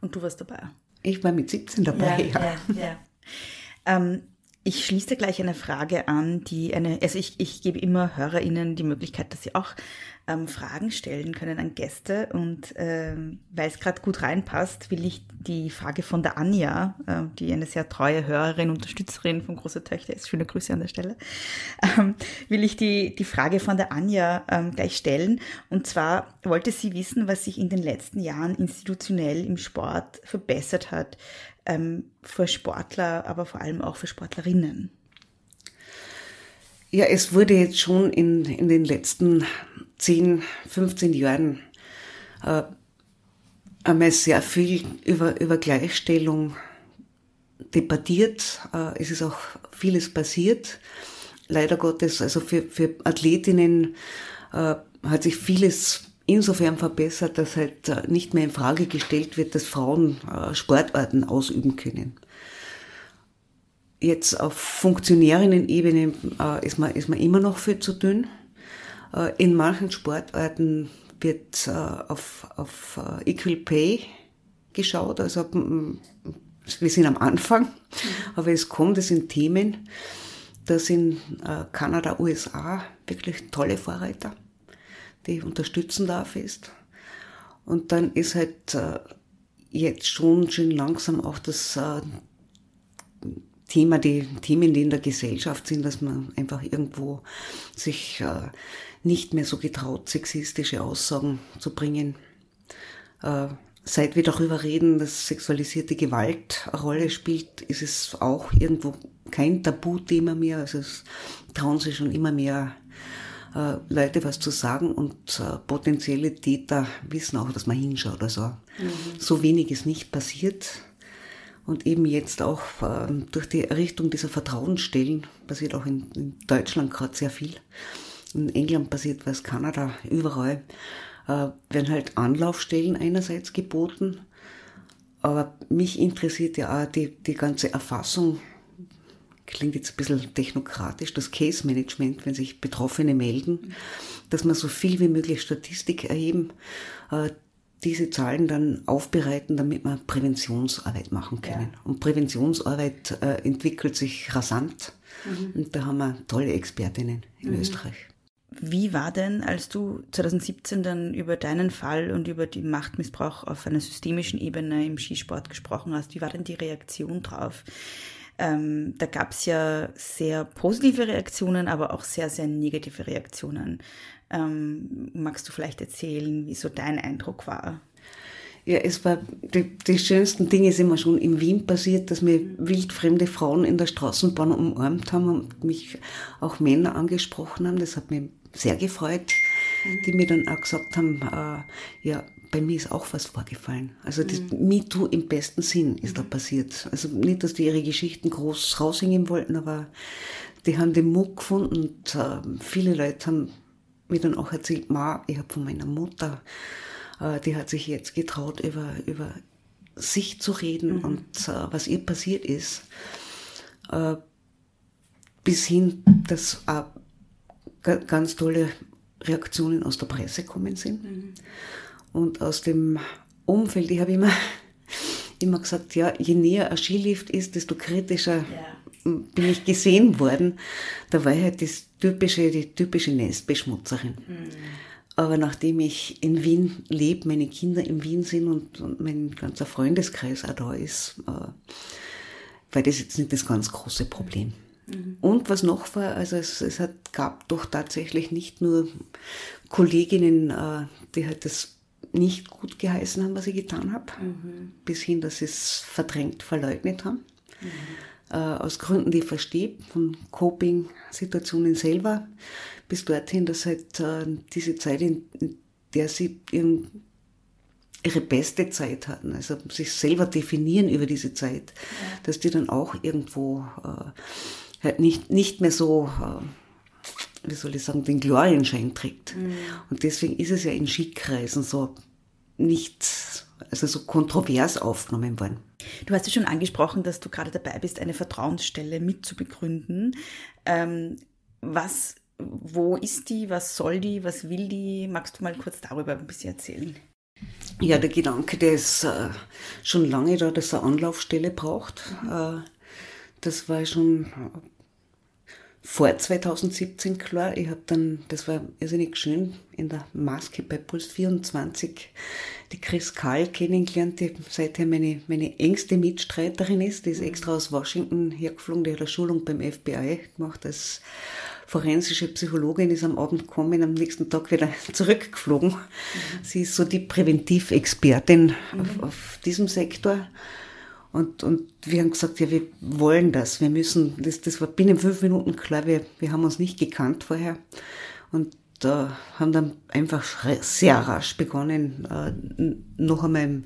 Und du warst dabei? Ich war mit 17 dabei, ja. ja. ja, ja. Ähm, ich schließe gleich eine Frage an, die eine, also ich, ich gebe immer HörerInnen die Möglichkeit, dass sie auch ähm, Fragen stellen können an Gäste. Und ähm, weil es gerade gut reinpasst, will ich die Frage von der Anja, äh, die eine sehr treue Hörerin, Unterstützerin von Große Töchter ist, schöne Grüße an der Stelle, ähm, will ich die, die Frage von der Anja ähm, gleich stellen. Und zwar wollte sie wissen, was sich in den letzten Jahren institutionell im Sport verbessert hat ähm, für Sportler, aber vor allem auch für Sportlerinnen? Ja, es wurde jetzt schon in, in den letzten 10, 15 Jahren äh, einmal sehr viel über, über Gleichstellung debattiert, äh, es ist auch vieles passiert. Leider Gottes, also für, für Athletinnen äh, hat sich vieles insofern verbessert, dass halt äh, nicht mehr in Frage gestellt wird, dass Frauen äh, Sportarten ausüben können. Jetzt auf Funktionärinnen-Ebene äh, ist, man, ist man immer noch viel zu dünn. In manchen Sportarten wird auf, auf Equal Pay geschaut, also wir sind am Anfang, aber es kommt, es sind Themen, da sind Kanada, USA wirklich tolle Vorreiter, die ich unterstützen darf ist. Und dann ist halt jetzt schon schon langsam auch das Thema, die Themen, die in der Gesellschaft sind, dass man einfach irgendwo sich äh, nicht mehr so getraut, sexistische Aussagen zu bringen. Äh, seit wir darüber reden, dass sexualisierte Gewalt eine Rolle spielt, ist es auch irgendwo kein Tabuthema mehr. Also es trauen sich schon immer mehr äh, Leute was zu sagen und äh, potenzielle Täter wissen auch, dass man hinschaut. Also mhm. so wenig ist nicht passiert. Und eben jetzt auch äh, durch die Errichtung dieser Vertrauensstellen passiert auch in, in Deutschland gerade sehr viel. In England passiert was, Kanada, überall äh, werden halt Anlaufstellen einerseits geboten. Aber mich interessiert ja auch die, die ganze Erfassung, klingt jetzt ein bisschen technokratisch, das Case Management, wenn sich Betroffene melden, dass man so viel wie möglich Statistik erheben, äh, diese Zahlen dann aufbereiten, damit wir Präventionsarbeit machen können. Ja. Und Präventionsarbeit äh, entwickelt sich rasant. Mhm. Und da haben wir tolle Expertinnen in mhm. Österreich. Wie war denn, als du 2017 dann über deinen Fall und über den Machtmissbrauch auf einer systemischen Ebene im Skisport gesprochen hast, wie war denn die Reaktion drauf? Ähm, da gab es ja sehr positive Reaktionen, aber auch sehr, sehr negative Reaktionen. Ähm, magst du vielleicht erzählen, wie so dein Eindruck war? Ja, es war, die, die schönsten Dinge sind mir schon in Wien passiert, dass mir wildfremde Frauen in der Straßenbahn umarmt haben und mich auch Männer angesprochen haben. Das hat mich sehr gefreut, die mir dann auch gesagt haben, äh, ja, bei mir ist auch was vorgefallen. Also das mhm. MeToo im besten Sinn ist da passiert. Also nicht, dass die ihre Geschichten groß raushängen wollten, aber die haben den Mut gefunden und äh, viele Leute haben mir dann auch erzählt, Ma, ich habe von meiner Mutter, äh, die hat sich jetzt getraut, über, über sich zu reden mhm. und äh, was ihr passiert ist. Äh, bis hin, dass ganz tolle Reaktionen aus der Presse kommen sind. Mhm. Und aus dem Umfeld, ich habe immer, immer gesagt, ja, je näher ein Skilift ist, desto kritischer ja bin ich gesehen worden. Da war ich halt das typische, die typische Nestbeschmutzerin. Mhm. Aber nachdem ich in Wien lebe, meine Kinder in Wien sind und, und mein ganzer Freundeskreis auch da ist, äh, war das jetzt nicht das ganz große Problem. Mhm. Und was noch war, also es, es hat, gab doch tatsächlich nicht nur Kolleginnen, äh, die halt das nicht gut geheißen haben, was ich getan habe, mhm. bis hin, dass sie es verdrängt, verleugnet haben. Mhm äh, aus Gründen, die ich verstehe, von Coping-Situationen selber, bis dorthin, dass halt äh, diese Zeit, in, in der sie ihren, ihre beste Zeit hatten, also sich selber definieren über diese Zeit, ja. dass die dann auch irgendwo äh, halt nicht, nicht mehr so, äh, wie soll ich sagen, den Glorienschein trägt. Mhm. Und deswegen ist es ja in Skikreisen so nicht, also so kontrovers aufgenommen worden. Du hast ja schon angesprochen, dass du gerade dabei bist, eine Vertrauensstelle mitzubegründen. Ähm, was, wo ist die? Was soll die? Was will die? Magst du mal kurz darüber ein bisschen erzählen? Ja, der Gedanke, der ist äh, schon lange da, dass er eine Anlaufstelle braucht. Mhm. Äh, das war schon vor 2017 klar. Ich habe dann, das war irrsinnig schön, in der Maske bei Puls 24 die Chris Kahl kennengelernt, die seither meine, meine engste Mitstreiterin ist. Die ist extra aus Washington hergeflogen, die hat eine Schulung beim FBI gemacht als forensische Psychologin, ist am Abend gekommen, am nächsten Tag wieder zurückgeflogen. Mhm. Sie ist so die Präventivexpertin mhm. auf, auf diesem Sektor. Und, und wir haben gesagt, ja, wir wollen das. Wir müssen, das, das war binnen fünf Minuten klar, wir, wir haben uns nicht gekannt vorher. Und äh, haben dann einfach sehr rasch begonnen, äh, noch einmal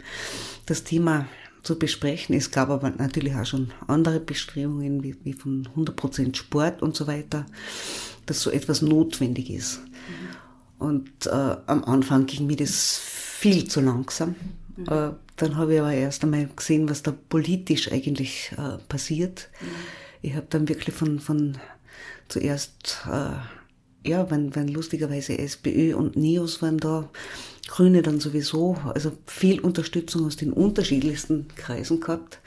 das Thema zu besprechen. Es gab aber natürlich auch schon andere Bestrebungen, wie, wie von 100% Sport und so weiter, dass so etwas notwendig ist. Mhm. Und äh, am Anfang ging mir das viel zu langsam. Mhm. Äh, dann habe ich aber erst einmal gesehen, was da politisch eigentlich äh, passiert. Mhm. Ich habe dann wirklich von, von zuerst, äh, ja, wenn, wenn lustigerweise SPÖ und NEOS waren da, Grüne dann sowieso, also viel Unterstützung aus den unterschiedlichsten Kreisen gehabt.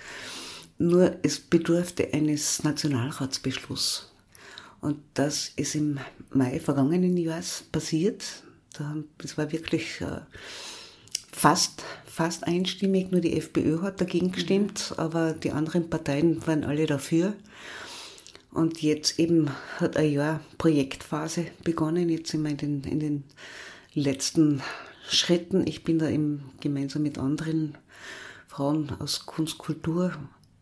Nur es bedurfte eines Nationalratsbeschlusses. Und das ist im Mai vergangenen Jahres passiert. Das war wirklich äh, fast, fast einstimmig, nur die FPÖ hat dagegen mhm. gestimmt, aber die anderen Parteien waren alle dafür. Und jetzt eben hat ein Jahr Projektphase begonnen. Jetzt sind wir in den, in den letzten Schritten. Ich bin da eben gemeinsam mit anderen Frauen aus Kunst, Kultur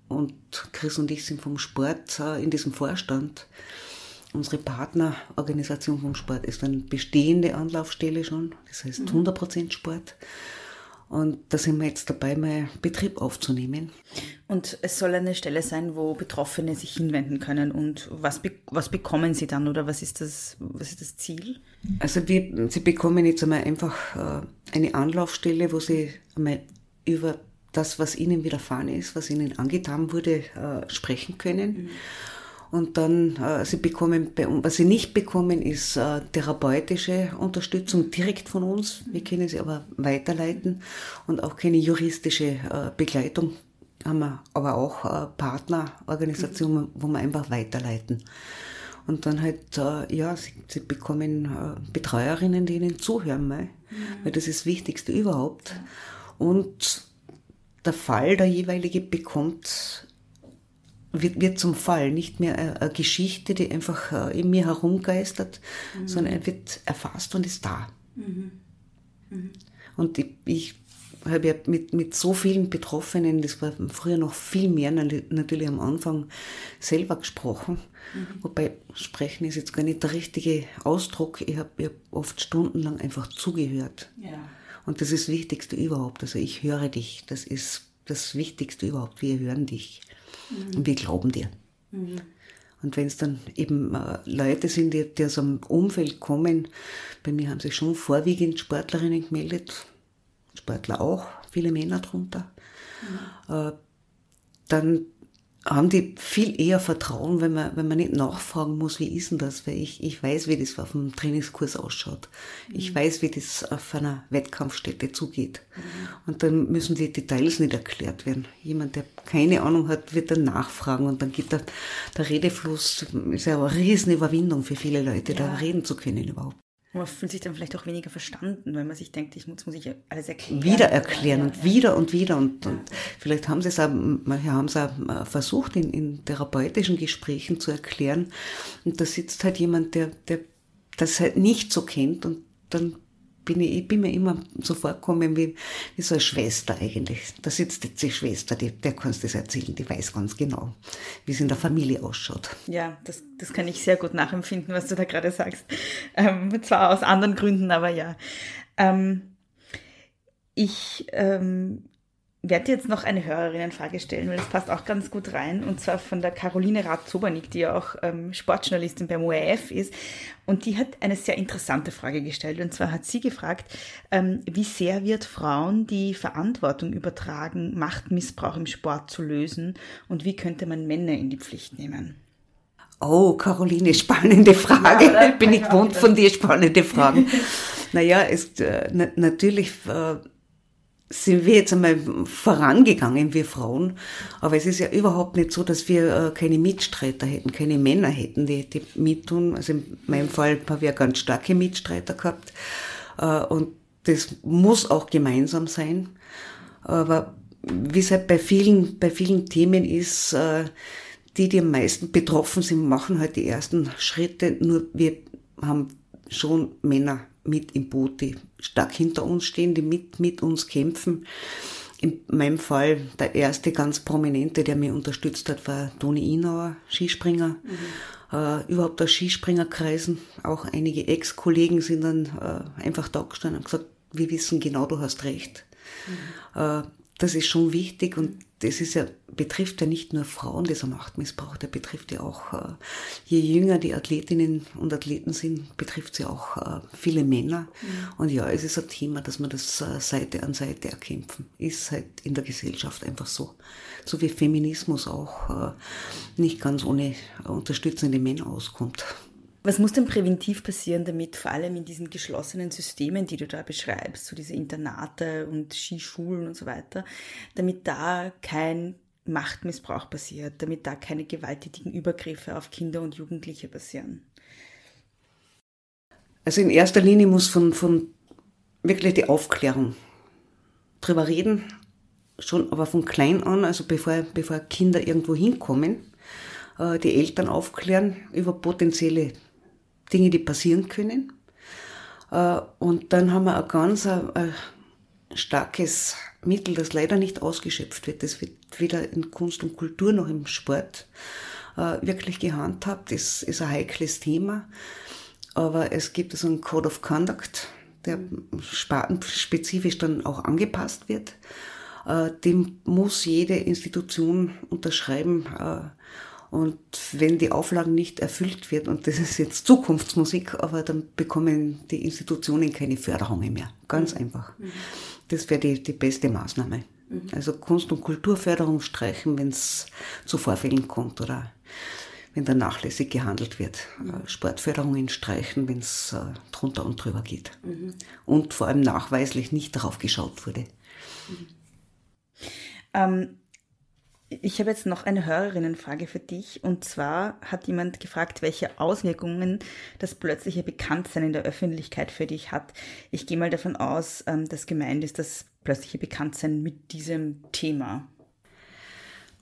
und Chris und ich sind vom Sport äh, in diesem Vorstand. Unsere Partnerorganisation vom Sport ist eine bestehende Anlaufstelle schon, das heißt 100% mhm. Sport. Und da sind wir jetzt dabei, mal Betrieb aufzunehmen. Und es soll eine Stelle sein, wo Betroffene sich hinwenden können. Und was, was bekommen sie dann oder was ist das, was ist das Ziel? Also wir, sie bekommen jetzt einmal einfach äh, eine Anlaufstelle, wo sie einmal über das, was ihnen widerfahren ist, was ihnen angetan wurde, äh, sprechen können. Mhm. Und dann, äh, sie bekommen, was sie nicht bekommen, ist äh, therapeutische Unterstützung direkt von uns. Wir können sie aber weiterleiten und auch keine juristische äh, Begleitung haben wir, aber auch äh, Partnerorganisationen, wo wir einfach weiterleiten. Und dann halt, äh, ja, sie, sie bekommen äh, Betreuerinnen, die ihnen zuhören, mal, mhm. weil das ist das Wichtigste überhaupt. Und der Fall, der jeweilige bekommt wird, wird zum Fall, nicht mehr eine, Geschichte, die einfach äh, in mir herumgeistert, mhm. sondern er wird erfasst und ist da. Mhm. Mhm. Und ich, ich habe ja mit, mit so vielen Betroffenen, das war früher noch viel mehr, natürlich am Anfang selber gesprochen. Mhm. Wobei sprechen ist jetzt gar nicht der richtige Ausdruck. Ich habe hab oft stundenlang einfach zugehört. Ja. Und das ist das Wichtigste überhaupt. Also ich höre dich. Das ist das Wichtigste überhaupt. Wir hören dich. Mhm. Und wir glauben dir. Mhm. Und wenn es dann eben äh, Leute sind, die, die aus einem Umfeld kommen, bei mir haben sich schon vorwiegend Sportlerinnen gemeldet, Sportler auch, viele Männer drunter, mhm. dann haben die viel eher Vertrauen, wenn man, wenn man nicht nachfragen muss, wie ist denn das? Weil ich, ich weiß, wie das auf dem Trainingskurs ausschaut. Ich mhm. weiß, wie das auf einer Wettkampfstätte zugeht. Mhm. Und dann müssen die Details nicht erklärt werden. Jemand, der keine Ahnung hat, wird dann nachfragen und dann geht der, der Redefluss, ist ja eine riesen Überwindung für viele Leute, ja. da reden zu können überhaupt. Man fühlt sich dann vielleicht auch weniger verstanden, weil man sich denkt, ich muss, muss ich alles erklären. Wieder erklären und wieder und wieder. Und, und vielleicht haben sie es auch, manche haben es auch äh, versucht, in, in therapeutischen Gesprächen zu erklären. Und da sitzt halt jemand, der, der das halt nicht so kennt und dann bin ich, ich bin mir immer so vorgekommen wie, wie so eine Schwester eigentlich. Da sitzt jetzt die Schwester, die, der kannst das erzählen, die weiß ganz genau, wie es in der Familie ausschaut. Ja, das, das kann ich sehr gut nachempfinden, was du da gerade sagst. Ähm, zwar aus anderen Gründen, aber ja. Ähm, ich ähm, werde jetzt noch eine Hörerinnenfrage stellen, weil das passt auch ganz gut rein. Und zwar von der Caroline Rath-Zobernick, die ja auch ähm, Sportjournalistin beim ORF ist. Und die hat eine sehr interessante Frage gestellt. Und zwar hat sie gefragt, ähm, wie sehr wird Frauen die Verantwortung übertragen, Machtmissbrauch im Sport zu lösen? Und wie könnte man Männer in die Pflicht nehmen? Oh, Caroline, spannende Frage. Ja, Bin ich gewohnt von dir, spannende Fragen. naja, ist äh, natürlich... Äh, sind wir jetzt einmal vorangegangen, wir Frauen. Aber es ist ja überhaupt nicht so, dass wir äh, keine Mitstreiter hätten, keine Männer hätten, die, die mittun. Also in meinem Fall haben wir ganz starke Mitstreiter gehabt. Äh, und das muss auch gemeinsam sein. Aber wie es halt bei vielen, bei vielen Themen ist, äh, die, die am meisten betroffen sind, machen halt die ersten Schritte. Nur wir haben schon Männer mit im Boot, die stark hinter uns stehen, die mit, mit uns kämpfen. In meinem Fall der erste ganz prominente, der mich unterstützt hat, war Toni Inauer, Skispringer. Mhm. Äh, überhaupt aus Skispringerkreisen. Auch einige Ex-Kollegen sind dann äh, einfach da gestanden und gesagt, wir wissen genau, du hast recht. Mhm. Äh, das ist schon wichtig und das ist ja, betrifft ja nicht nur Frauen, dieser Machtmissbrauch, der betrifft ja auch, äh, je jünger die Athletinnen und Athleten sind, betrifft sie auch äh, viele Männer. Mhm. Und ja, es ist ein Thema, dass man das äh, Seite an Seite erkämpfen. Ist halt in der Gesellschaft einfach so. So wie Feminismus auch nicht ganz ohne unterstützende Männer auskommt. Was muss denn präventiv passieren, damit vor allem in diesen geschlossenen Systemen, die du da beschreibst, so diese Internate und Skischulen und so weiter, damit da kein Machtmissbrauch passiert, damit da keine gewalttätigen Übergriffe auf Kinder und Jugendliche passieren? Also in erster Linie muss von, von wirklich die Aufklärung drüber reden, schon aber von klein an, also bevor, bevor Kinder irgendwo hinkommen, äh, die Eltern aufklären über potenzielle Dinge, die passieren können. Äh, und dann haben wir ein ganz ein, ein starkes Mittel, das leider nicht ausgeschöpft wird. Das wird weder in Kunst und Kultur noch im Sport äh, wirklich gehandhabt. Das ist ein heikles Thema. Aber es gibt so einen Code of Conduct, der spartenspezifisch dann auch angepasst wird. Äh, dem muss jede Institution unterschreiben und wenn die Auflagen nicht erfüllt wird, und das ist jetzt Zukunftsmusik, aber dann bekommen die Institutionen keine Förderungen mehr. Ganz mhm. einfach. Mhm. Das wäre die, die beste Maßnahme. Mhm. Also Kunst- und Kulturförderung streichen, wenn es zu Vorfällen kommt oder wenn da nachlässig gehandelt wird. Mhm. Äh, Sportförderungen streichen, wenn es äh, drunter und drüber geht. Mhm. Und vor allem nachweislich nicht darauf geschaut wurde. Mhm. Ähm, ich habe jetzt noch eine Hörerinnenfrage für dich. Und zwar hat jemand gefragt, welche Auswirkungen das plötzliche Bekanntsein in der Öffentlichkeit für dich hat. Ich gehe mal davon aus, ähm, dass gemeint ist das plötzliche Bekanntsein mit diesem Thema.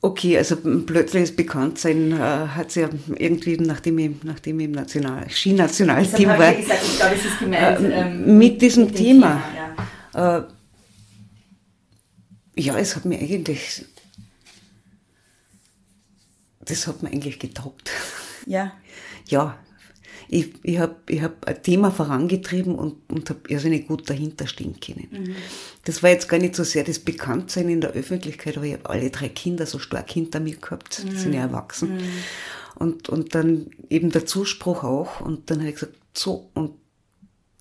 Okay, also plötzliches Bekanntsein äh, hat sie ja irgendwie, nachdem ich, nachdem ich im National, Skinationalteam war, ich gesagt, ich glaube, es ist gemeint, äh, ähm, mit diesem mit Thema. Thema ja. Äh, ja, es hat mir eigentlich das hat mir eigentlich getaugt. Ja. Ja, ich, ich habe ich hab ein Thema vorangetrieben und, und habe irrsinnig gut dahinter stehen können. Mhm. Das war jetzt gar nicht so sehr das Bekanntsein in der Öffentlichkeit, aber ich habe alle drei Kinder so stark hinter mir gehabt, die mhm. sind ja erwachsen. Mhm. Und, und dann eben der Zuspruch auch. Und dann habe ich gesagt, so, und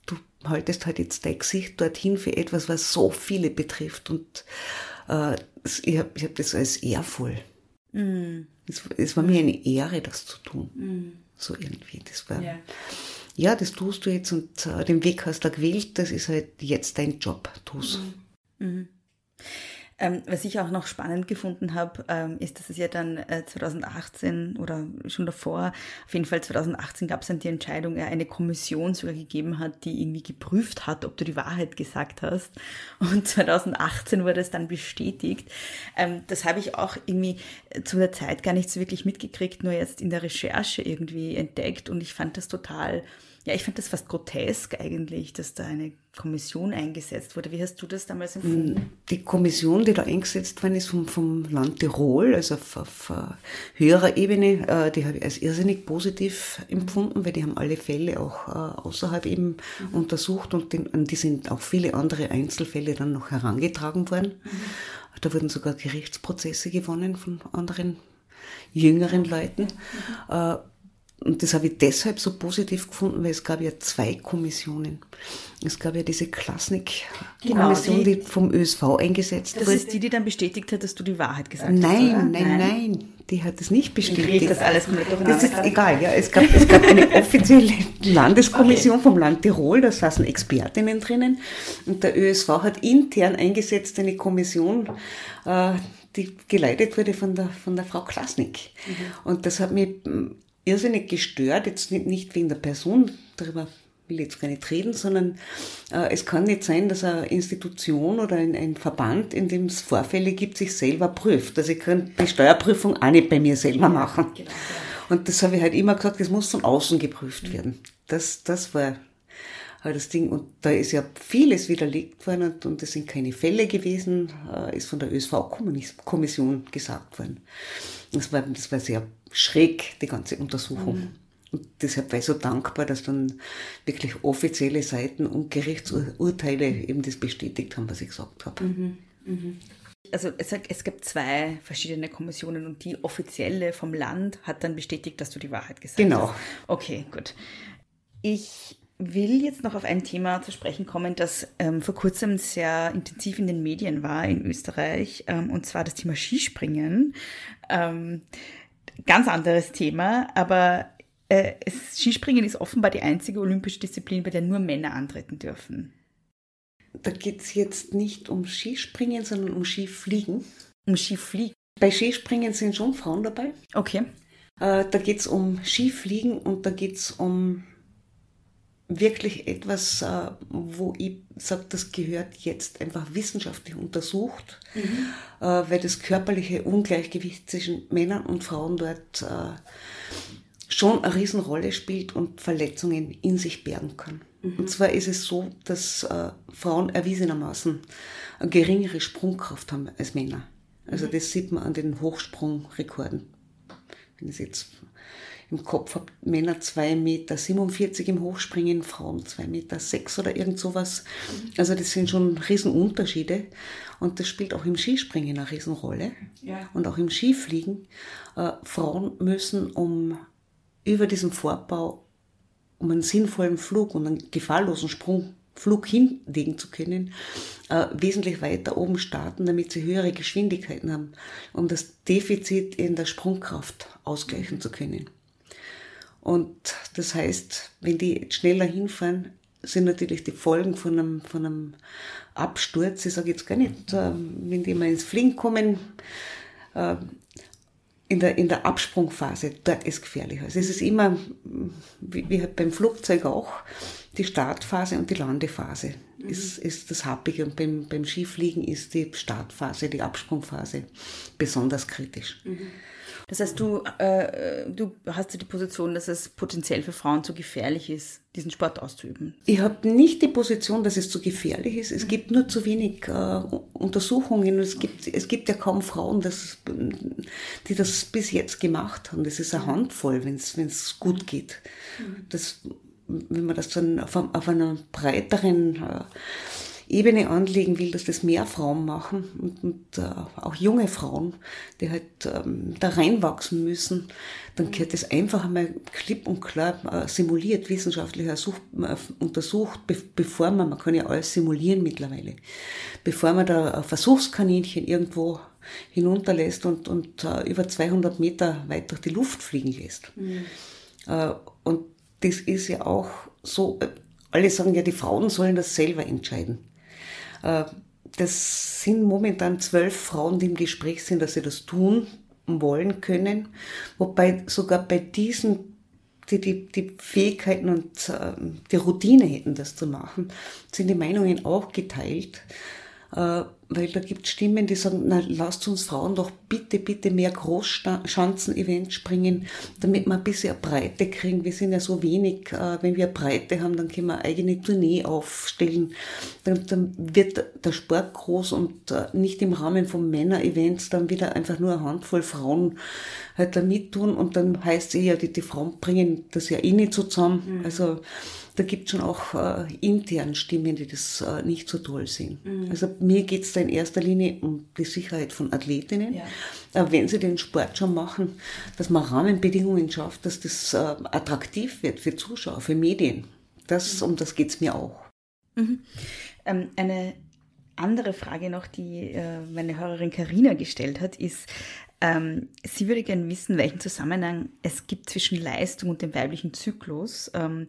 du haltest halt jetzt dein Gesicht dorthin für etwas, was so viele betrifft. Und äh, ich habe ich hab das als ehrvoll. Mhm. Es, es, war mir eine Ehre, das zu tun. Mhm. So irgendwie. Das war, ja. ja. das tust du jetzt und äh, den Weg hast du gewählt, das ist halt jetzt dein Job, tu's. Mhm. Ähm, was ich auch noch spannend gefunden habe, ähm, ist, dass es ja dann äh, 2018 oder schon davor, auf jeden Fall 2018 gab es dann die Entscheidung, äh, eine Kommission sogar gegeben hat, die irgendwie geprüft hat, ob du die Wahrheit gesagt hast. Und 2018 wurde es dann bestätigt. Ähm, das habe ich auch irgendwie äh, zu der Zeit gar nicht so wirklich mitgekriegt, nur jetzt in der Recherche irgendwie entdeckt und ich fand das total ja, ich fand das fast grotesk eigentlich, dass da eine Kommission eingesetzt wurde. Wie hast du das damals empfunden? Die Kommission, die da eingesetzt worden ist vom, vom Land Tirol, also auf, auf uh, höherer Ebene, uh, die habe ich als irrsinnig positiv empfunden, weil die haben alle Fälle auch uh, außerhalb eben mhm. untersucht und die sind auch viele andere Einzelfälle dann noch herangetragen worden. Mhm. Da wurden sogar Gerichtsprozesse gewonnen von anderen jüngeren Leuten. Mhm. Und das habe ich deshalb so positiv gefunden, weil es gab ja zwei Kommissionen. Es gab ja diese Klasnik-Kommission, genau, die, die, vom ÖSV eingesetzt wurde. Das ist die, die dann bestätigt hat, dass du die Wahrheit gesagt nein, hast. Nein, nein, nein, die hat das nicht bestätigt. Ich das alles Das ist egal, ja. Es gab, es gab eine offizielle Landeskommission okay. vom Land Tirol, da saßen Expertinnen drinnen. Und der ÖSV hat intern eingesetzt eine Kommission, äh, die geleitet wurde von der, von der Frau Klasnik. Mhm. Und das hat mich irrsinnig gestört, jetzt nicht wegen der Person, darüber will ich jetzt gar nicht reden, sondern äh, es kann nicht sein, dass eine Institution oder ein, ein, Verband, in dem es Vorfälle gibt, sich selber prüft. Also ich kann die Steuerprüfung auch nicht bei mir selber machen. Genau, Und das habe ich halt immer gesagt, das muss von außen geprüft werden. Das, das war halt das Ding. Und da ist ja vieles widerlegt worden und, und das sind keine Fälle gewesen, äh, ist von der ÖSV-Kommission gesagt worden. Das war, das war sehr schräg, die ganze Untersuchung. Mhm. Und deshalb war ich so dankbar, dass dann wirklich offizielle Seiten und Gerichtsurteile eben das bestätigt haben, was ich gesagt habe. Mhm. Mhm. Also es, es gibt zwei verschiedene Kommissionen und die offizielle vom Land hat dann bestätigt, dass du die Wahrheit gesagt Genau. hast. Okay, gut. Ich will jetzt noch auf ein Thema zu sprechen kommen, das ähm, vor kurzem sehr intensiv in den Medien war in Österreich, ähm, und zwar das Thema Skispringen. Ähm, ganz anderes Thema, aber äh, es, Skispringen ist offenbar die einzige olympische Disziplin, bei der nur Männer antreten dürfen. Da geht es jetzt nicht um Skispringen, sondern um Skifliegen. Um Skifliegen. Bei Skispringen sind schon Frauen dabei. Okay. Äh, da geht es um Skifliegen und da geht es um wirklich etwas, äh, wo ich sage, das gehört jetzt einfach wissenschaftlich untersucht, mhm. äh, weil das körperliche Ungleichgewicht zwischen Männern und Frauen dort äh, schon eine Riesenrolle spielt und Verletzungen in sich bergen kann. Mhm. Und zwar ist es so, dass Frauen erwiesenermaßen eine geringere Sprungkraft haben als Männer. Also mhm. das sieht man an den Hochsprungrekorden. Wenn ich jetzt im Kopf habe, Männer 2,47 Meter im Hochspringen, Frauen 2,6 Meter oder irgend sowas. Also das sind schon Riesenunterschiede. Und das spielt auch im Skispringen eine Riesenrolle. Ja. Und auch im Skifliegen. Äh, Frauen müssen, um über diesen Vorbau, um einen sinnvollen Flug und einen gefahrlosen Sprung Flug hinlegen zu können, äh, wesentlich weiter oben starten, damit sie höhere Geschwindigkeiten haben, um das Defizit in der Sprungkraft ausgleichen zu können. Und das heißt, wenn die schneller hinfahren, sind natürlich die Folgen von einem, von einem Absturz, ich sage jetzt gar nicht, wenn die mal ins Fliegen kommen, äh, in der, in der Absprungphase, dort ist gefährlich. Also es ist immer, wie, wie halt beim Flugzeug auch, die Startphase und die Landephase mhm. ist, ist das Happige. Und beim, beim Skifliegen ist die Startphase, die Absprungphase besonders kritisch. Mhm. Das heißt, du, äh, du hast die Position, dass es potenziell für Frauen zu gefährlich ist, diesen Sport auszuüben. Ich habe nicht die Position, dass es zu gefährlich ist. Es gibt nur zu wenig äh, Untersuchungen. Es gibt, es gibt ja kaum Frauen, das, die das bis jetzt gemacht haben. Das ist eine Handvoll, wenn es gut geht. Das, wenn man das dann auf, auf einer breiteren äh, Ebene anlegen will, dass das mehr Frauen machen und, und äh, auch junge Frauen, die halt ähm, da reinwachsen müssen, dann gehört das einfach einmal klipp und klar äh, simuliert, wissenschaftlich ersucht, äh, untersucht, be bevor man, man kann ja alles simulieren mittlerweile, bevor man da ein Versuchskaninchen irgendwo hinunterlässt und, und uh, über 200 Meter weit durch die Luft fliegen lässt. Mhm. Uh, und das ist ja auch so, alle sagen ja, die Frauen sollen das selber entscheiden. Äh, das sind momentan zwölf Frauen, die im Gespräch sind, dass sie das tun wollen können. Wobei sogar bei diesen, die die, die Fähigkeiten und äh, die Routine hätten, das zu machen, sind die Meinungen auch geteilt. Äh, weil da gibt Stimmen, die sagen, na, lasst uns Frauen doch bitte, bitte mehr Großschanzen-Events springen, damit wir ein bisschen Breite kriegen. Wir sind ja so wenig, äh, wenn wir Breite haben, dann können wir eine eigene Tournee aufstellen. Dann, dann wird der Sport groß und äh, nicht im Rahmen von Männer-Events dann wieder einfach nur eine Handvoll Frauen halt da mittun und dann heißt es ja, die, die Frauen bringen das ja eh nicht so zusammen. Mhm. Also da gibt es schon auch äh, intern Stimmen, die das äh, nicht so toll sehen. Mhm. Also mir geht es da in erster Linie um die Sicherheit von Athletinnen. Ja. Äh, wenn sie den Sport schon machen, dass man Rahmenbedingungen schafft, dass das äh, attraktiv wird für Zuschauer, für Medien. Das, mhm. Um das geht es mir auch. Mhm. Ähm, eine andere Frage noch, die äh, meine Hörerin Karina gestellt hat, ist, ähm, sie würde gerne wissen, welchen Zusammenhang es gibt zwischen Leistung und dem weiblichen Zyklus ähm,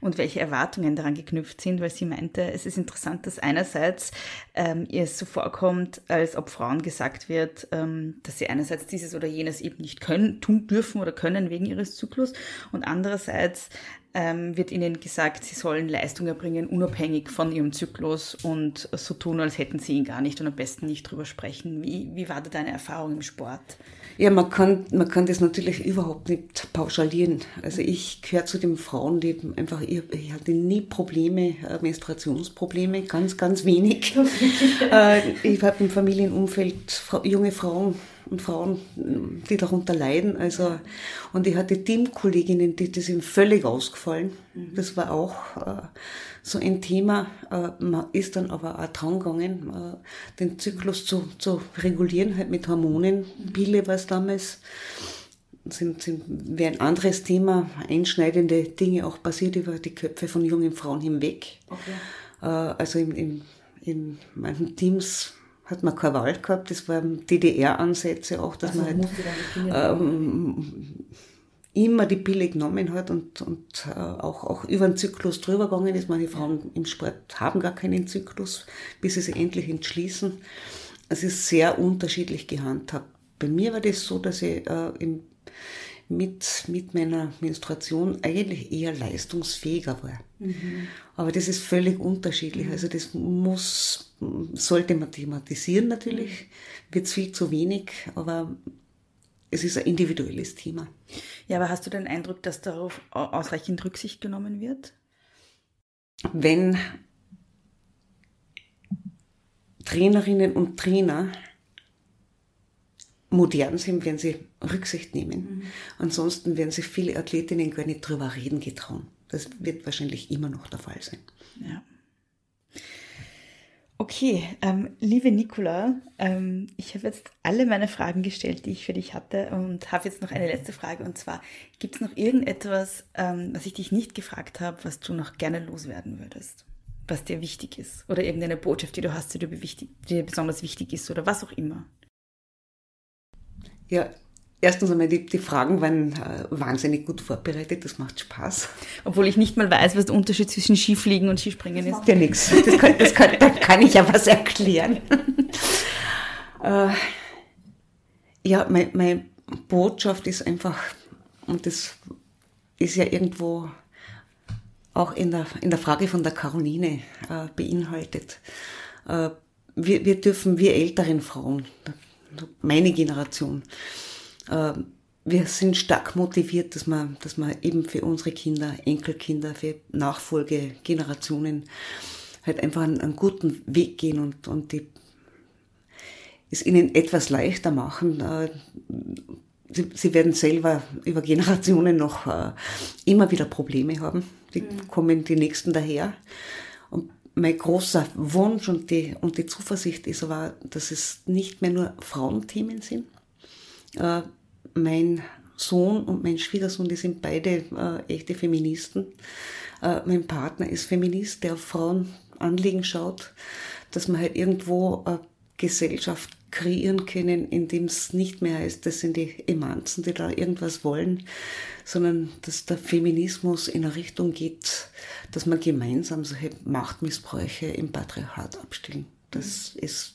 und welche Erwartungen daran geknüpft sind, weil sie meinte, es ist interessant, dass einerseits ähm, ihr es so vorkommt, als ob Frauen gesagt wird, ähm, dass sie einerseits dieses oder jenes eben nicht können, tun dürfen oder können wegen ihres Zyklus und andererseits ähm, wird ihnen gesagt, sie sollen Leistung erbringen, unabhängig von ihrem Zyklus und so tun, als hätten sie ihn gar nicht und am besten nicht drüber sprechen. Wie, wie war da deine Erfahrung im Sport? Ja, man kann, man kann das natürlich überhaupt nicht pauschalieren. Also ich gehöre zu den Frauen, die einfach, ich, ich hatte nie Probleme, äh, Menstruationsprobleme, ganz, ganz wenig. äh, ich habe im Familienumfeld junge Frauen, und Frauen, die darunter leiden. Also, und ich hatte Teamkolleginnen, die, die sind völlig ausgefallen. Mhm. Das war auch äh, so ein Thema. Äh, man ist dann aber auch dran gegangen, äh, den Zyklus zu, zu regulieren, halt mit Hormonen. Mhm. Pille war es damals. Sind, sind, wäre ein anderes Thema, einschneidende Dinge auch passiert über die Köpfe von jungen Frauen hinweg. Okay. Äh, also in, in, in manchen Teams hat man keine Wahl gehabt, das waren DDR-Ansätze auch, dass also man halt ähm, immer die Pille genommen hat und, und äh, auch, auch über den Zyklus drüber gegangen ist. Manche Frauen im Sport haben gar keinen Zyklus, bis sie sich endlich entschließen. Es ist sehr unterschiedlich gehandhabt. Bei mir war das so, dass ich äh, im mit, mit meiner Menstruation eigentlich eher leistungsfähiger war. Mhm. Aber das ist völlig unterschiedlich. Mhm. Also das muss, sollte man thematisieren natürlich, mhm. wird viel zu wenig, aber es ist ein individuelles Thema. Ja, aber hast du den Eindruck, dass darauf ausreichend Rücksicht genommen wird? Wenn Trainerinnen und Trainer modern sind, werden sie Rücksicht nehmen. Mhm. Ansonsten werden sich viele Athletinnen gar nicht drüber reden getrauen. Das wird wahrscheinlich immer noch der Fall sein. Ja. Okay, ähm, liebe Nicola, ähm, ich habe jetzt alle meine Fragen gestellt, die ich für dich hatte und habe jetzt noch eine letzte Frage und zwar, gibt es noch irgendetwas, ähm, was ich dich nicht gefragt habe, was du noch gerne loswerden würdest, was dir wichtig ist oder irgendeine Botschaft, die du hast, die dir, wichtig, die dir besonders wichtig ist oder was auch immer? Ja, erstens einmal, die, die Fragen waren äh, wahnsinnig gut vorbereitet, das macht Spaß. Obwohl ich nicht mal weiß, was der Unterschied zwischen Skifliegen und Skispringen ist. Ja, nichts. Das kann, das kann, da kann ich ja was erklären. äh, ja, meine, meine Botschaft ist einfach, und das ist ja irgendwo auch in der, in der Frage von der Caroline äh, beinhaltet. Äh, wir, wir dürfen, wir älteren Frauen, meine Generation, äh, wir sind stark motiviert, dass wir, dass wir eben für unsere Kinder, Enkelkinder, für Nachfolgegenerationen halt einfach einen, einen guten Weg gehen und, und die, es ihnen etwas leichter machen. Äh, sie, sie werden selber über Generationen noch äh, immer wieder Probleme haben. Die mhm. kommen die Nächsten daher mein großer Wunsch und die, und die Zuversicht ist aber, dass es nicht mehr nur Frauenthemen sind. Äh, mein Sohn und mein Schwiegersohn, die sind beide äh, echte Feministen. Äh, mein Partner ist Feminist, der auf Frauenanliegen schaut, dass man halt irgendwo eine Gesellschaft kreieren können, in dem es nicht mehr heißt, das sind die Emanzen, die da irgendwas wollen, sondern dass der Feminismus in eine Richtung geht, dass man gemeinsam solche Machtmissbräuche im Patriarchat abstellen. Das ist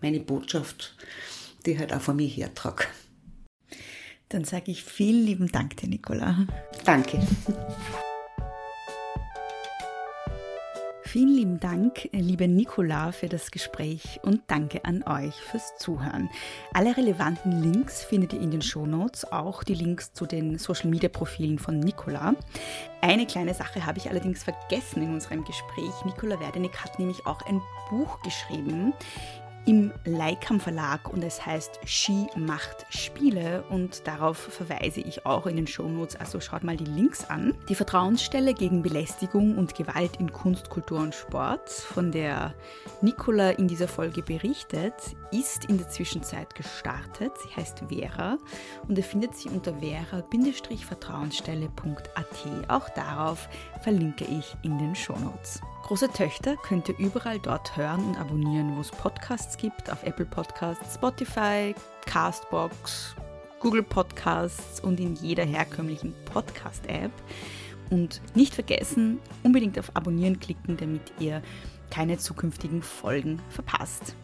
meine Botschaft, die ich halt auch von mir hertrage. Dann sage ich vielen lieben Dank dir, Nicola. Danke. Vielen lieben Dank, liebe Nicola, für das Gespräch und danke an euch fürs Zuhören. Alle relevanten Links findet ihr in den Shownotes, auch die Links zu den Social Media Profilen von Nicola. Eine kleine Sache habe ich allerdings vergessen in unserem Gespräch. Nicola Werdenig hat nämlich auch ein Buch geschrieben, im Leikam Verlag und es heißt Ski macht Spiele und darauf verweise ich auch in den Shownotes, also schaut mal die Links an. Die Vertrauensstelle gegen Belästigung und Gewalt in Kunst, Kultur und Sport, von der Nicola in dieser Folge berichtet, ist in der Zwischenzeit gestartet. Sie heißt Vera und ihr findet sie unter vera-vertrauensstelle.at. Auch darauf verlinke ich in den Shownotes. Große Töchter könnt ihr überall dort hören und abonnieren, wo es Podcasts gibt, auf Apple Podcasts, Spotify, Castbox, Google Podcasts und in jeder herkömmlichen Podcast-App. Und nicht vergessen, unbedingt auf Abonnieren klicken, damit ihr keine zukünftigen Folgen verpasst.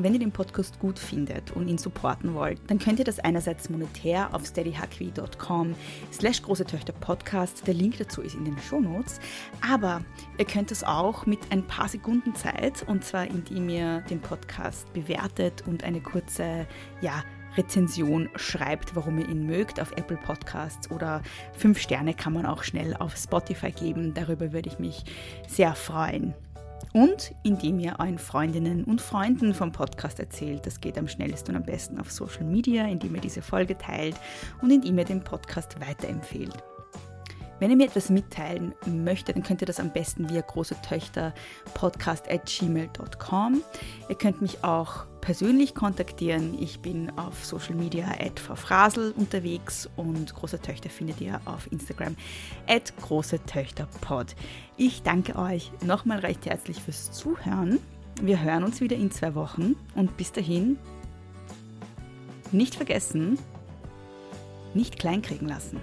Wenn ihr den Podcast gut findet und ihn supporten wollt, dann könnt ihr das einerseits monetär auf steadyhq.com slash große Töchter Podcast, der Link dazu ist in den Shownotes, aber ihr könnt es auch mit ein paar Sekunden Zeit und zwar indem ihr den Podcast bewertet und eine kurze, ja, Rezension schreibt, warum ihr ihn mögt auf Apple Podcasts oder fünf Sterne kann man auch schnell auf Spotify geben. Darüber würde ich mich sehr freuen. Und indem ihr euren Freundinnen und Freunden vom Podcast erzählt. Das geht am schnellsten und am besten auf Social Media, indem ihr diese Folge teilt und indem ihr den Podcast weiterempfehlt. Wenn ihr mir etwas mitteilen möchtet, dann könnt ihr das am besten via große Töchter podcast at gmail.com. Ihr könnt mich auch persönlich kontaktieren. Ich bin auf Social Media at Frasel unterwegs und große Töchter findet ihr auf Instagram at große Töchter pod. Ich danke euch nochmal recht herzlich fürs Zuhören. Wir hören uns wieder in zwei Wochen und bis dahin nicht vergessen, nicht kleinkriegen lassen.